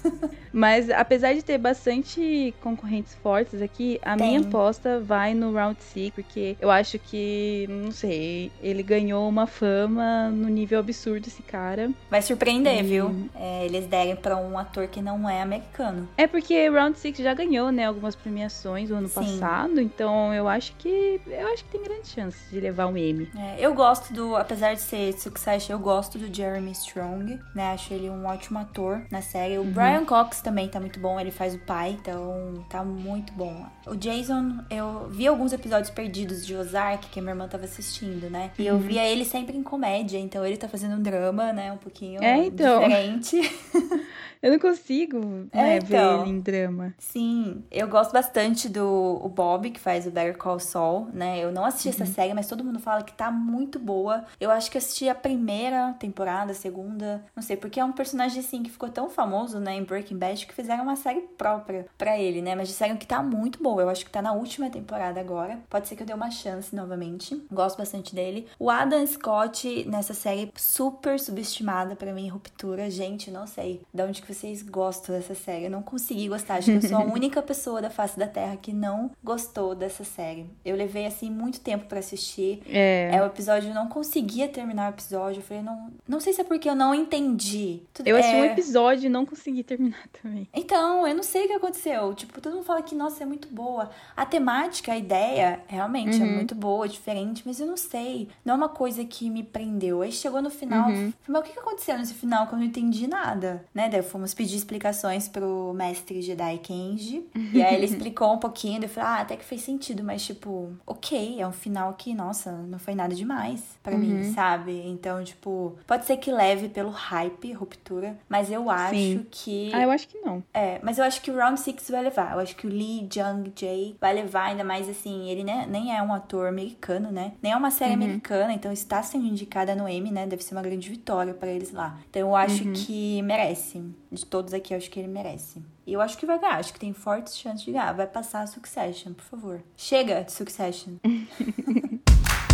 [LAUGHS] Mas apesar de ter bastante concorrentes fortes aqui, a Tem. minha aposta vai no Round 6, porque eu acho que, não sei, ele ganhou uma fama no nível absurdo esse cara. Vai surpreender, e... viu? É, eles derem para um ator que não é americano. É porque Round 6 já ganhou, né, algumas premiações no ano Sim. passado, então eu acho que eu acho que tem grande chance de levar um Emmy. É, eu gosto do, apesar de ser Succession, eu gosto do Jeremy Strong, né? Acho ele um ótimo ator na série. O uhum. Brian Cox também tá muito bom, ele faz o pai, então tá muito bom. O Jason, eu vi alguns episódios perdidos de Ozark que a minha irmã tava assistindo, né? E eu uhum. via ele sempre em comédia, então ele tá fazendo um drama, né? Um pouquinho é, então. diferente. [LAUGHS] Eu não consigo né, é, então, ver ele em drama. Sim, eu gosto bastante do o Bob, que faz o Better Call Saul, né? Eu não assisti uhum. essa série, mas todo mundo fala que tá muito boa. Eu acho que assisti a primeira temporada, a segunda, não sei, porque é um personagem assim que ficou tão famoso, né, em Breaking Bad, que fizeram uma série própria para ele, né? Mas disseram que tá muito boa. Eu acho que tá na última temporada agora. Pode ser que eu dê uma chance novamente. Gosto bastante dele. O Adam Scott nessa série super subestimada para mim, Ruptura. Gente, não sei de onde que vocês gostam dessa série. Eu não consegui gostar. Acho que eu sou a [LAUGHS] única pessoa da face da Terra que não gostou dessa série. Eu levei, assim, muito tempo para assistir. É. é. O episódio, eu não conseguia terminar o episódio. Eu falei, não, não sei se é porque eu não entendi. Tudo, eu assisti é... um episódio e não consegui terminar [LAUGHS] também. Então, eu não sei o que aconteceu. Tipo, todo mundo fala que, nossa, é muito boa. A temática, a ideia, realmente é uhum. é muito boa, diferente, mas eu não sei. Não é uma coisa que me prendeu. Aí chegou no final, uhum. mas o que aconteceu nesse final que eu não entendi nada, né? Daí eu fomos pedir explicações pro mestre Jedi Kenji. e aí ele [LAUGHS] explicou um pouquinho, eu falei, ah, até que fez sentido, mas tipo, ok, é um final que, nossa, não foi nada demais para uhum. mim, sabe? Então, tipo, pode ser que leve pelo hype, ruptura, mas eu acho Sim. que. Ah, eu acho que não. É, mas eu acho que o Round 6 vai levar. Eu acho que o Lee Jung Jae vai levar, ainda mais assim, ele né, nem é um ator americano, né? Nem é uma série uhum. americana, então está sendo indicada no Emmy, né? Deve ser uma grande vitória para eles lá. Então eu acho uhum. que merece de todos aqui, eu acho que ele merece. E eu acho que vai ganhar, acho que tem fortes chances de ganhar. Vai passar a Succession, por favor. Chega de Succession. [LAUGHS]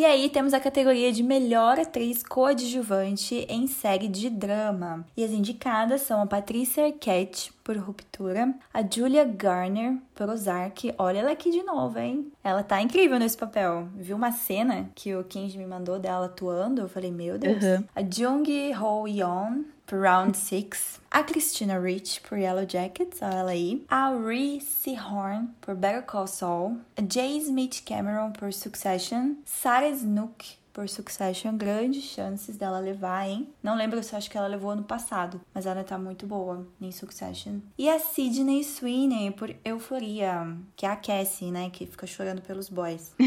E aí temos a categoria de melhor atriz coadjuvante em série de drama. E as indicadas são a Patrícia Arquette por Ruptura, a Julia Garner por Ozark. Olha ela aqui de novo, hein? Ela tá incrível nesse papel. Viu uma cena que o Kenji me mandou dela atuando? Eu falei, meu Deus. Uhum. A Jung Ho Yeon por Round 6. A Christina Rich por Yellow Jackets, olha ela aí. A Reese Horn por Better Call Saul. A J. Smith Cameron por Succession. Sarah Snook por Succession, grandes chances dela levar, hein? Não lembro se eu acho que ela levou ano passado, mas ela tá muito boa em Succession. E a Sydney Sweeney por Euforia, que é a Cassie, né? Que fica chorando pelos boys. [LAUGHS]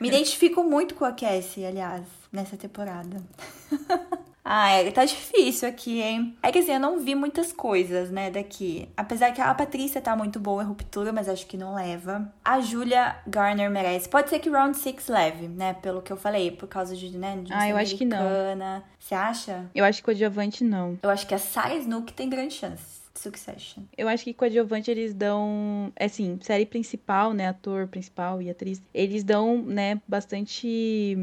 Me identifico muito com a Cassie, aliás, nessa temporada. [LAUGHS] Ah, é, tá difícil aqui, hein? É que assim, eu não vi muitas coisas, né, daqui. Apesar que a Patrícia tá muito boa em ruptura, mas acho que não leva. A Julia Garner merece. Pode ser que Round 6 leve, né? Pelo que eu falei, por causa de, né, de Ah, eu acho que não. Você acha? Eu acho que coadjuvante não. Eu acho que a Sarah Snook tem grandes chances. Succession. Eu acho que coadjuvante eles dão, assim, série principal, né, ator principal e atriz, eles dão, né, bastante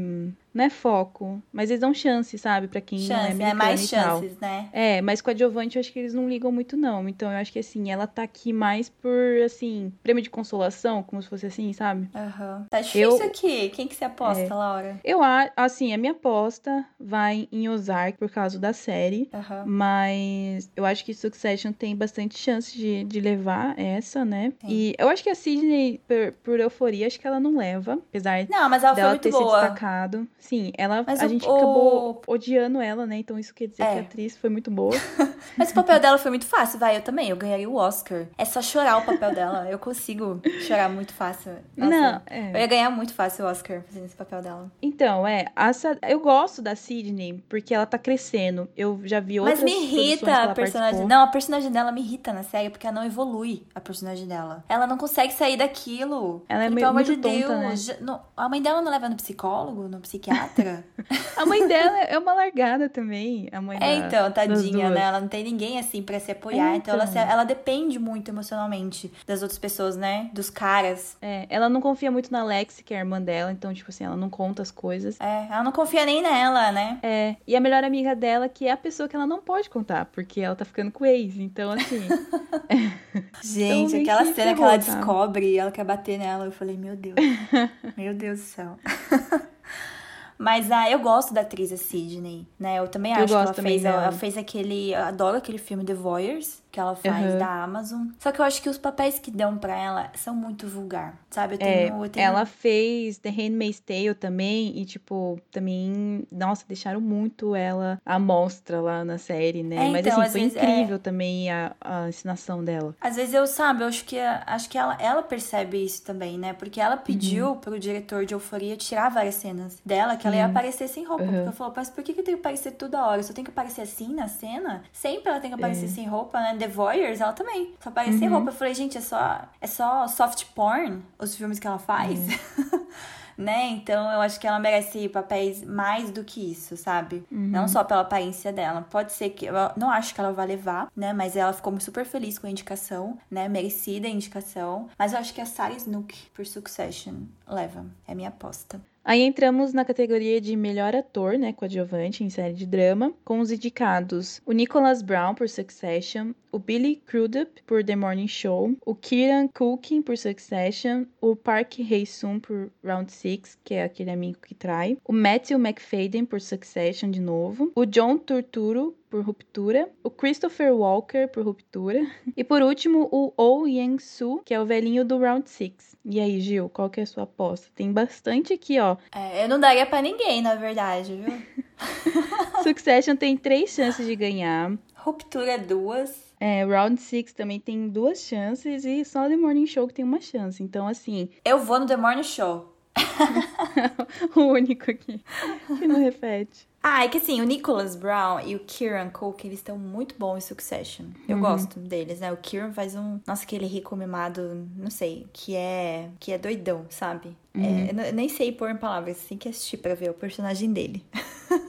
não é foco, mas eles dão chance, sabe, para quem chance, não é americano é mais chances, né? É, mas com a Giovanni eu acho que eles não ligam muito não. Então eu acho que assim, ela tá aqui mais por assim, prêmio de consolação, como se fosse assim, sabe? Aham. Tá difícil Eu- aqui. Quem que você aposta, É. Laura? Eu acho, assim, a minha aposta vai em Ozark por causa da série. Aham. Mas eu acho que Succession tem bastante chance de, de levar essa, né? Sim. E eu acho que a Sidney, por, por euforia, acho que ela não leva. Apesar Não, mas ela foi dela muito ter se boa. destacado. Sim, ela, Mas a o- gente o- acabou odiando ela, né? Então isso quer dizer É. que a atriz foi muito boa. [LAUGHS] Mas o papel dela foi muito fácil, vai. Eu também, eu ganharia o Oscar. É só chorar o papel dela. Eu consigo chorar muito fácil. Nossa, não, Eu é. ia ganhar muito fácil o Oscar fazendo esse papel dela. Então, é, essa, eu gosto da Sidney porque ela tá crescendo. Eu já vi outras Mas me irrita a personagem. participou. Não, a personagem dela me irrita na série porque ela não evolui a personagem dela. Ela não consegue sair daquilo. Ela é meio- Pelo amor muito de tonta, Deus. né? já- não- a mãe dela não leva no psicólogo, no psiquiatra? [LAUGHS] A mãe dela é uma largada também. A mãe É, da- então, tadinha, né? Ela não tem ninguém assim pra se apoiar. É, então, ela, então. se- ela depende muito emocionalmente das outras pessoas, né? Dos caras. É, ela não confia muito na Lexi, que é a irmã dela, então, tipo assim, ela não conta as coisas. É, ela não confia nem nela, né? É, e a melhor amiga dela, que é a pessoa que ela não pode contar, porque ela tá ficando com o ex. Então, assim, [LAUGHS] [LAUGHS] Gente, meio aquela que cena que ela tá? descobre e ela quer bater nela, eu falei, meu Deus. meu Deus do céu. Mas ah, eu gosto da atriz a Sidney, né? Eu também Eu acho que ela também fez, ela dela. fez aquele, eu adoro aquele filme The Voyeurs que ela faz Uhum. da Amazon. Só que eu acho que os papéis que dão pra ela são muito vulgar, sabe? Eu é, tenho, eu tenho ela fez The Handmaid's Tale também, e, tipo, também, nossa, deixaram muito ela à mostra lá na série, né? É, Mas, então, assim, foi vezes, é. incrível também a, a ensinação dela. Às vezes eu, sabe, eu acho que, acho que ela, ela percebe isso também, né? Porque ela pediu Uhum. pro diretor de Euforia tirar várias cenas dela, que ela ia Sim. aparecer sem roupa. Uhum. Porque ela falou, mas por que, que eu tenho que aparecer toda hora? Eu só tenho que aparecer assim na cena? Sempre ela tem que aparecer É. sem roupa, né? The Voyeurs, ela também. Só aparece sem Uhum. roupa. Eu falei, gente, é só, é só soft porn os filmes que ela faz. [LAUGHS] né? Então eu acho que ela merece papéis mais do que isso, sabe? Não só pela aparência dela. Pode ser que. Eu não acho que ela vai levar, né? Mas ela ficou super feliz com a indicação, né? Merecida a indicação. Mas eu acho que a Sarah Snook por Succession leva. É minha aposta. Aí entramos na categoria de melhor ator, né, coadjuvante em série de drama, com os indicados o Nicholas Brown por Succession, o Billy Crudup por The Morning Show, o Kieran Culkin por Succession, o Park Hae-sung por Round 6, que é aquele amigo que trai, o Matthew McFadden por Succession de novo, o John Turturro por Ruptura, o Christopher Walker por Ruptura [LAUGHS] e por último o Oh Yang-soo, que é o velhinho do Round 6. E aí, Gil, qual que é a sua aposta? Tem bastante aqui, ó. É, eu não daria pra ninguém, na verdade, viu? [LAUGHS] Succession tem três chances de ganhar. Ruptura duas. É, Round 6 também tem duas chances e só The Morning Show que tem uma chance. Então, assim, Eu vou no The Morning Show. [LAUGHS] o único aqui que não repete. Ah, é que assim, o Nicholas Brown e o Kieran Culkin, eles estão muito bons em Succession. Eu Uhum. gosto deles, né? O Kieran faz um... Nossa, aquele rico mimado, não sei, que é... Que é doidão, sabe? Uhum. É, eu nem sei pôr em palavras, tem que assistir pra ver o personagem dele. [LAUGHS]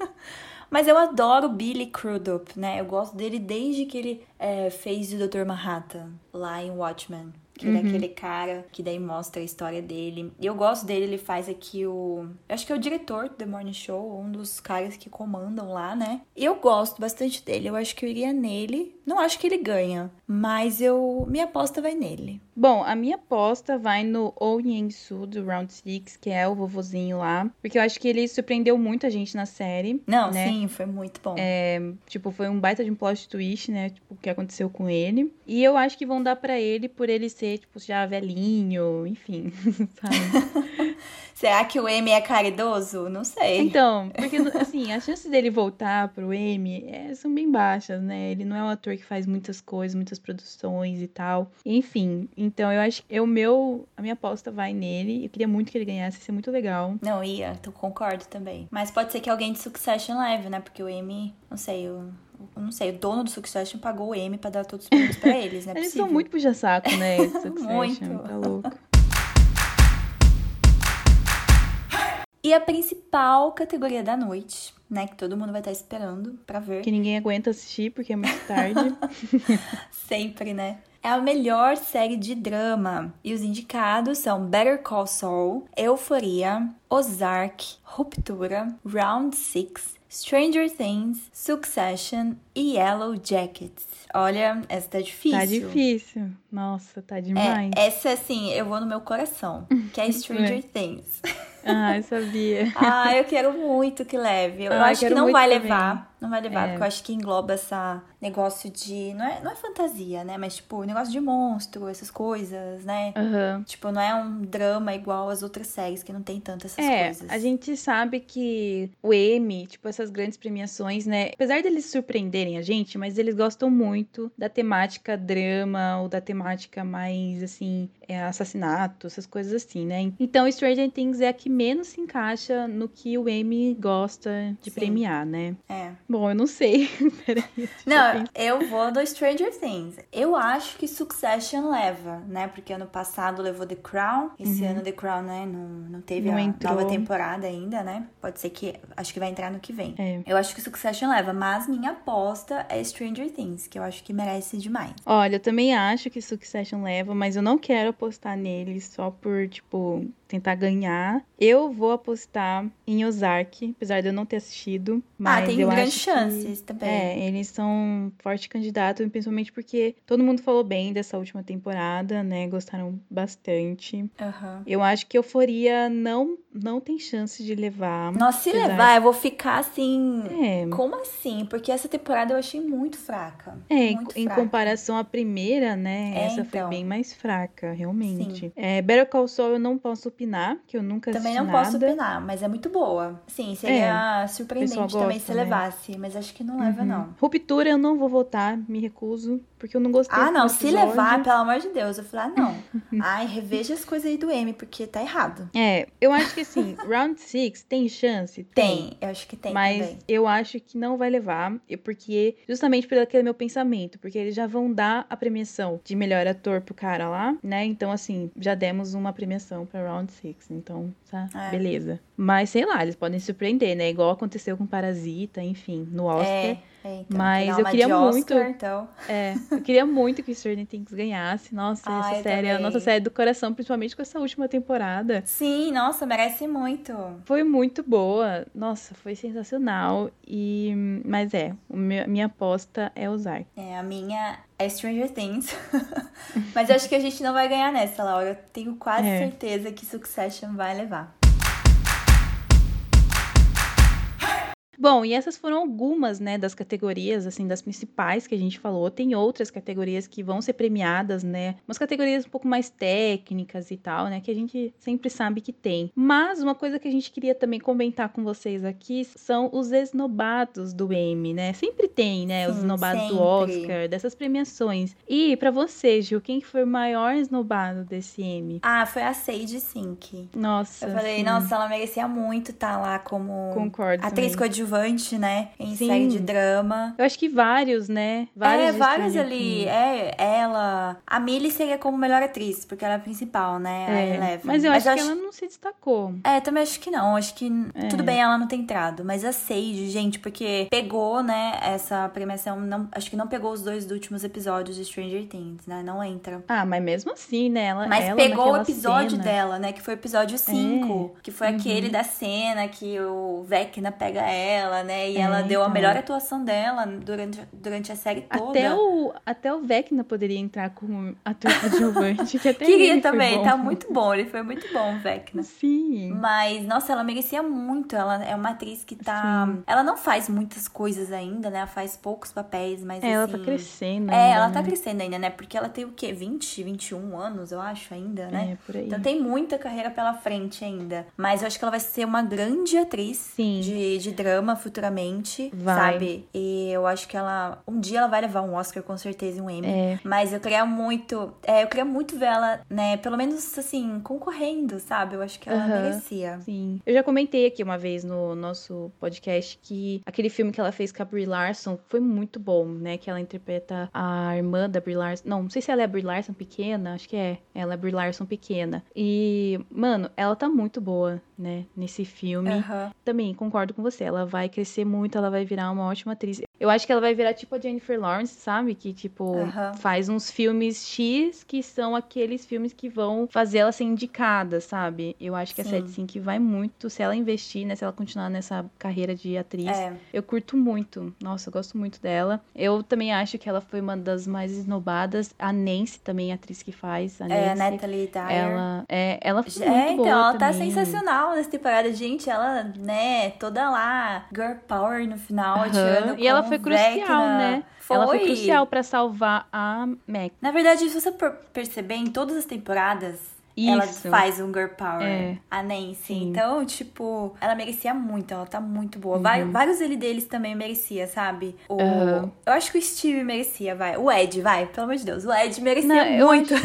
Mas eu adoro Billy Crudup, né? Eu gosto dele desde que ele é, fez o Dr. Manhattan lá em Watchmen. Que uhum. é aquele cara que daí mostra a história dele. E eu gosto dele, ele faz aqui o. Eu acho que é o diretor do The Morning Show, um dos caras que comandam lá, né? Eu gosto bastante dele. Eu acho que eu iria nele. Não acho que ele ganha, mas eu. Minha aposta vai nele. Bom, a minha aposta vai no Oh Yang-soo do Round 6, que é o vovozinho lá. Porque eu acho que ele surpreendeu muito a gente na série. Não, né? sim, foi muito bom. É, tipo, foi um baita de um plot twist, né? Tipo, o que aconteceu com ele. E eu acho que vão dar para ele por ele ser tipo, já velhinho, enfim, [LAUGHS] sabe? [LAUGHS] Será que o M é caridoso? Não sei. Então, porque, assim, as chances dele voltar pro M é, são bem baixas, né? Ele não é um ator que faz muitas coisas, muitas produções e tal. Enfim, então eu acho que o meu, a minha aposta vai nele. Eu queria muito que ele ganhasse, ia ser muito legal. Não, ia, então concordo também. Mas pode ser que alguém de Succession leve, né? Porque o M, não sei, o eu não sei, o dono do Succession pagou o M pra dar todos os prêmios pra [LAUGHS] eles, né? eles são muito puxa-saco, né? [LAUGHS] muito. Tá louco. E a principal categoria da noite, né? Que todo mundo vai estar esperando pra ver. Que ninguém aguenta assistir porque é muito tarde. [LAUGHS] Sempre, né? É a melhor série de drama. E os indicados são Better Call Saul, Euforia, Ozark, Ruptura, Round 6, Stranger Things, Succession e Yellow Jackets. Olha, essa tá difícil. Tá difícil. Nossa, tá demais. É, essa, assim, eu vou no meu coração, que é [LAUGHS] Stranger é. Things. Ah, eu sabia. ah, eu quero muito que leve. Eu ah, acho que não vai também. levar. Não vai levar, é. porque eu acho que engloba essa negócio de. Não é, não é fantasia, né? Mas, tipo, negócio de monstro, essas coisas, né? Uhum. Tipo, não é um drama igual as outras séries que não tem tanto essas é, coisas. A gente sabe que o M, tipo, essas grandes premiações, né? Apesar deles surpreenderem a gente, mas eles gostam muito da temática drama ou da temática mais, assim, assassinato, essas coisas assim, né? Então, Stranger Things é a que menos se encaixa no que o M gosta de Sim. premiar, né? É. Bom, eu não sei. [LAUGHS] Peraí. [LAUGHS] Não, eu vou do Stranger Things. Eu acho que Succession leva, né? Porque ano passado levou The Crown. Esse uhum. ano The Crown, né? Não, não teve não a entrou. nova temporada ainda, né? Pode ser que. Acho que vai entrar no que vem. É. Eu acho que Succession leva, mas minha aposta é Stranger Things, que eu acho que merece demais. Olha, eu também acho que Succession leva, mas eu não quero apostar nele só por, tipo, tentar ganhar. Eu vou apostar em Ozark, apesar de eu não ter assistido. Ah, mas ah, tem eu grandes chances que, também. É, eles são um forte candidato, principalmente porque todo mundo falou bem dessa última temporada, né? Gostaram bastante. Uhum. Eu acho que Euforia não, não tem chance de levar. Nossa, se apesar... levar, eu vou ficar assim. É. Como assim? Porque essa temporada eu achei muito fraca. É, muito em fraca. comparação à primeira, né? É, essa então. foi bem mais fraca, realmente. É, Better Call Saul eu não posso opinar, que eu nunca Também não nada. posso opinar, mas é muito boa. Sim, seria é, surpreendente também se né? levasse, mas acho que não leva, uhum. não. Ruptura eu não vou votar, me recuso, porque eu não gostei Ah, não, se levar, pelo amor de Deus, eu falei, ah, não. [LAUGHS] Ai, reveja as coisas aí do M, porque tá errado. É, eu acho que assim, [LAUGHS] Round 6 tem chance? Tem. tem, eu acho que tem Mas também. eu acho que não vai levar, porque justamente pelo aquele meu pensamento, porque eles já vão dar a premiação de melhor ator pro cara lá, né? Então, assim, já demos uma premiação pra Round 6, então tá, é. beleza. Mas sei lá, eles podem surpreender, né? Igual aconteceu com Parasita, enfim, no Oscar. É. É, então, Mas eu queria muito. Oscar, então. É, eu queria muito que Stranger Things ganhasse. Nossa, [LAUGHS] ah, essa série é a nossa série do coração, principalmente com essa última temporada. Sim, nossa, merece muito. Foi muito boa. Nossa, foi sensacional. E mas é, a minha aposta é usar. É, a minha é Stranger Things. [LAUGHS] Mas eu acho que a gente não vai ganhar nessa, Laura. Eu tenho quase é. certeza que Succession vai levar. Bom, e essas foram algumas, né, das categorias, assim, das principais que a gente falou. Tem outras categorias que vão ser premiadas, né? Umas categorias um pouco mais técnicas e tal, né, que a gente sempre sabe que tem. Mas uma coisa que a gente queria também comentar com vocês aqui são os esnobados do Emmy, né? Sempre tem, né, Sim, os esnobados sempre. do Oscar, dessas premiações. E para você, Gil, quem foi o maior esnobado desse Emmy? Ah, foi a Sage Sink. Nossa. Eu falei, sim. nossa, ela merecia muito estar tá lá como Concordo atriz coadjuvante coadjuvante, né? Em Sim. série de drama. Eu acho que vários, né? Vários é, vários ali. É, ela. A Millie seria como melhor atriz, porque ela é a principal, né? É. A Eleven. Mas eu mas acho eu que acho... ela não se destacou. É, também acho que não. Acho que é. tudo bem ela não ter entrado. Mas a Sage, gente, porque pegou, né, essa premiação. Não, acho que não pegou os dois últimos episódios de Stranger Things, né? Não entra. Ah, mas mesmo assim, né? Ela, mas ela pegou o episódio cena. dela, né? Que foi o episódio 5. É. Que foi uhum. aquele da cena que o Vecna pega ela, né? E é, ela deu então. a melhor atuação dela durante, durante a série toda. Até o, até o Vecna poderia entrar como ator coadjuvante, que até Queria também, tá muito bom. Ele foi muito bom, o Vecna. Sim. Mas, nossa, ela merecia muito. Ela é uma atriz que tá. Sim. Ela não faz muitas coisas ainda, né? Ela faz poucos papéis, mas. É, assim... ela tá crescendo. É, ainda, ela tá né? crescendo ainda, né? Porque ela tem o quê? 20, 21 anos, eu acho, ainda, né? É, por aí. Então tem muita carreira pela frente ainda. Mas eu acho que ela vai ser uma grande atriz Sim. De, de drama futuramente, vai. sabe? E eu acho que ela. Um dia ela vai levar um Oscar, com certeza, e um Emmy. É. Mas eu queria muito. É, eu queria muito ver ela, né? Pelo menos assim, concorrendo, sabe? Eu acho que ela merecia. Sim. Eu já comentei aqui uma vez no nosso podcast que aquele filme que ela fez com a Brie Larson foi muito bom, né? Que ela interpreta a irmã da Brie Larson. Não, não sei se ela é a Brie Larson pequena, acho que é. Ela é a Brie Larson pequena. E, mano, ela tá muito boa, né? Nesse filme. Uhum. Também concordo com você. Ela vai crescer muito, ela vai virar uma ótima atriz. Eu acho que ela vai virar tipo a Jennifer Lawrence, sabe? Que, tipo, faz uns filmes X que são aqueles filmes que vão fazer ela ser indicada, sabe? Eu acho que Sim. a Sim que vai muito, se ela investir, né? Se ela continuar nessa carreira de atriz. É. Eu curto muito. Nossa, eu gosto muito dela. Eu também acho que ela foi uma das mais esnobadas. A Nancy também, a atriz que faz. A é, Nancy, a Natalie Dyer. Ela, é, ela foi é, muito então, ela tá também. sensacional nessa temporada. Gente, ela, né, toda lá, girl power no final, uhum. atirando E ela foi crucial, né? Foi. Ela foi crucial para salvar a Mac. Na verdade, se você perceber, em todas as temporadas, isso. Ela faz um girl power, é. a Nancy. Sim. Então, tipo, ela merecia muito, ela tá muito boa. Uhum. Vários, vários ele deles também merecia, sabe? O, uhum. Eu acho que o Steve merecia, vai. O Ed, vai, pelo amor de Deus. O Ed merecia Não, muito. [LAUGHS]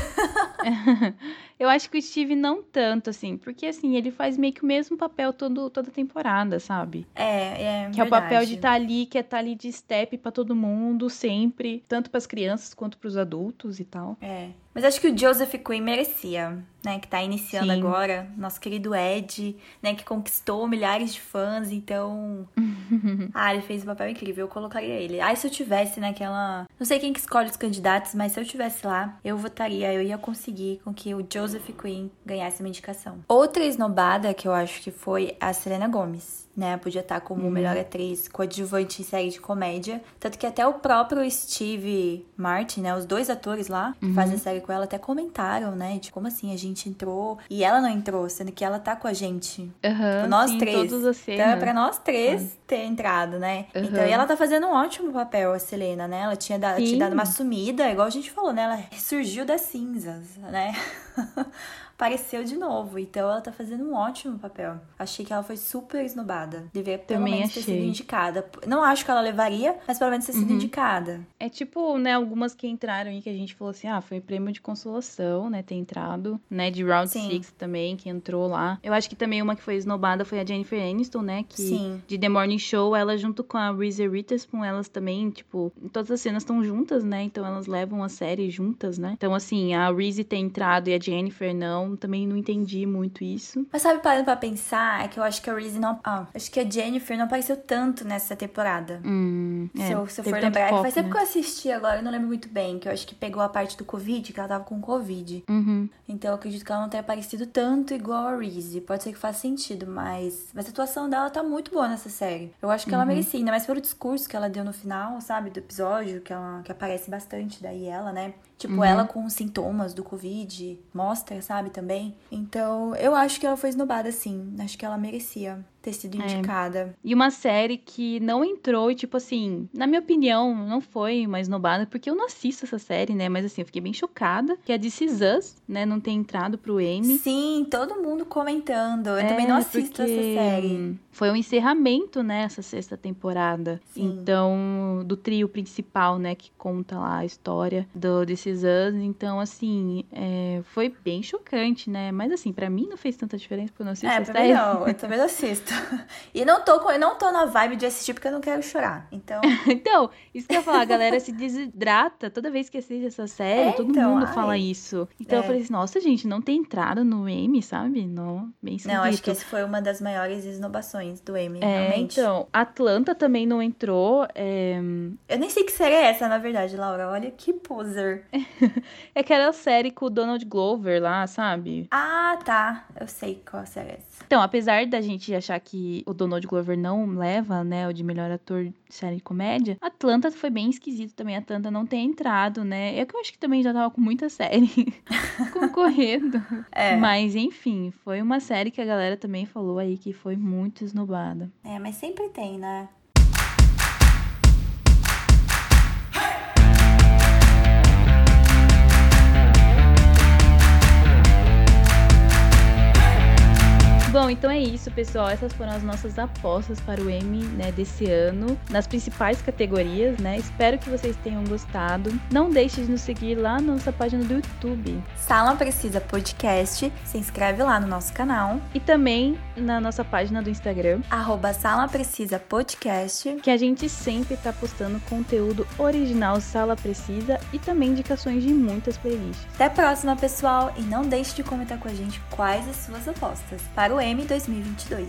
Eu... [LAUGHS] Eu acho que o Steve não tanto, assim, porque assim, ele faz meio que o mesmo papel todo, toda temporada, sabe? É, é. Que verdade. é o papel de estar tá ali, que é estar tá ali de step para todo mundo, sempre, tanto para as crianças quanto para os adultos e tal. É. Mas acho que o Joseph Quinn merecia, né? Que tá iniciando Sim. agora. Nosso querido Ed, né? Que conquistou milhares de fãs, então. [LAUGHS] ah, ele fez um papel incrível. Eu colocaria ele. Ah, se eu tivesse naquela. Não sei quem que escolhe os candidatos, mas se eu tivesse lá, eu votaria. Eu ia conseguir com que o Joseph Quinn ganhasse uma indicação. Outra esnobada que eu acho que foi a Selena Gomes né? Podia estar como uhum. melhor atriz coadjuvante em série de comédia. Tanto que até o próprio Steve Martin, né? Os dois atores lá que uhum. fazem a série com ela até comentaram, né? De como assim a gente entrou e ela não entrou, sendo que ela tá com a gente. Uhum, tipo, nós sim, três. Então é pra nós três ter entrado, né? Então, e ela tá fazendo um ótimo papel, a Selena, né? Ela tinha, dado, tinha dado uma sumida, igual a gente falou, né? Ela ressurgiu das cinzas, né? [LAUGHS] apareceu de novo. Então ela tá fazendo um ótimo papel. Achei que ela foi super esnobada. Deveria pelo Também menos achei. ter sido indicada. Não acho que ela levaria, mas pelo menos ter sido uhum. indicada. É tipo, né, algumas que entraram aí que a gente falou assim: ah, foi prêmio de consolação, né, ter entrado. Né, de Round 6 também, que entrou lá. Eu acho que também uma que foi esnobada foi a Jennifer Aniston, né, que Sim. de The Morning Show, ela junto com a Reese Witherspoon, elas também, tipo, todas as cenas estão juntas, né, então elas levam a série juntas, né. Então, assim, a Reese ter entrado e a Jennifer não, não, também não entendi muito isso. Mas sabe, parando pra pensar, é que eu acho que a Reese não. Ah, acho que a Jennifer não apareceu tanto nessa temporada. Hum, se, é, eu, se eu for lembrar. Foco, faz tempo né? que eu assisti agora, eu não lembro muito bem, que eu acho que pegou a parte do Covid, que ela tava com Covid. Uhum. Então eu acredito que ela não tenha aparecido tanto igual a Reese. Pode ser que faça sentido, mas. Mas a atuação dela tá muito boa nessa série. Eu acho que uhum. ela merecia, ainda mais pelo discurso que ela deu no final, sabe? Do episódio, que, ela, que aparece bastante daí ela, né? Tipo, uhum. ela com sintomas do Covid, mostra, sabe, também. Então, eu acho que ela foi esnobada, sim. Acho que ela merecia ter sido é. indicada. É. E uma série que não entrou, e tipo assim, na minha opinião, não foi uma esnobada, porque eu não assisto essa série, né? Mas assim, eu fiquei bem chocada que a This Is Us, né, não ter entrado pro Emmy. Sim, todo mundo comentando. Eu é, também não assisto essa série. Foi um encerramento, né, essa sexta temporada. Sim. Então, do trio principal, né, que conta lá a história do This Is Us. Então, assim, é, foi bem chocante, né? Mas, assim, pra mim não fez tanta diferença, porque eu não assisto É, a pra série. mim não, eu também não assisto. [LAUGHS] E não tô, com, eu não tô na vibe de assistir porque eu não quero chorar. Então, [LAUGHS] Então, isso que eu ia falar, a galera se desidrata toda vez que assiste essa série, É, todo então, mundo ai. fala isso. Então eu É. falei assim, nossa, gente, não tem entrada no M, sabe? Não, bem esquisito. não, acho que esse foi uma das maiores esnobações do Emmy, É, realmente. então, Atlanta também não entrou. É... Eu nem sei que série é essa, na verdade, Laura. Olha que poser. [LAUGHS] é aquela série com o Donald Glover lá, sabe? Ah, tá. Eu sei qual série é essa. Então, apesar da gente achar que o Donald Glover não leva, né, o de melhor ator de série de comédia, Atlanta foi bem esquisito também, Atlanta não ter entrado, né? É que eu acho que também já tava com muita série [LAUGHS] concorrendo. [LAUGHS] É. Mas, enfim, foi uma série que a galera também falou aí que foi muito esnobada. É, mas sempre tem, né? Bom, então é isso, pessoal. Essas foram as nossas apostas para o Emmy, né, desse ano, nas principais categorias, né? Espero que vocês tenham gostado. Não deixe de nos seguir lá na nossa página do YouTube Sala Precisa Podcast. Se inscreve lá no nosso canal. e também na nossa página do Instagram, Arroba Sala Precisa Podcast. que a gente sempre tá postando conteúdo original Sala Precisa e também indicações de muitas playlists. Até a próxima, pessoal. E não deixe de comentar com a gente quais as suas apostas para o UEM 2022.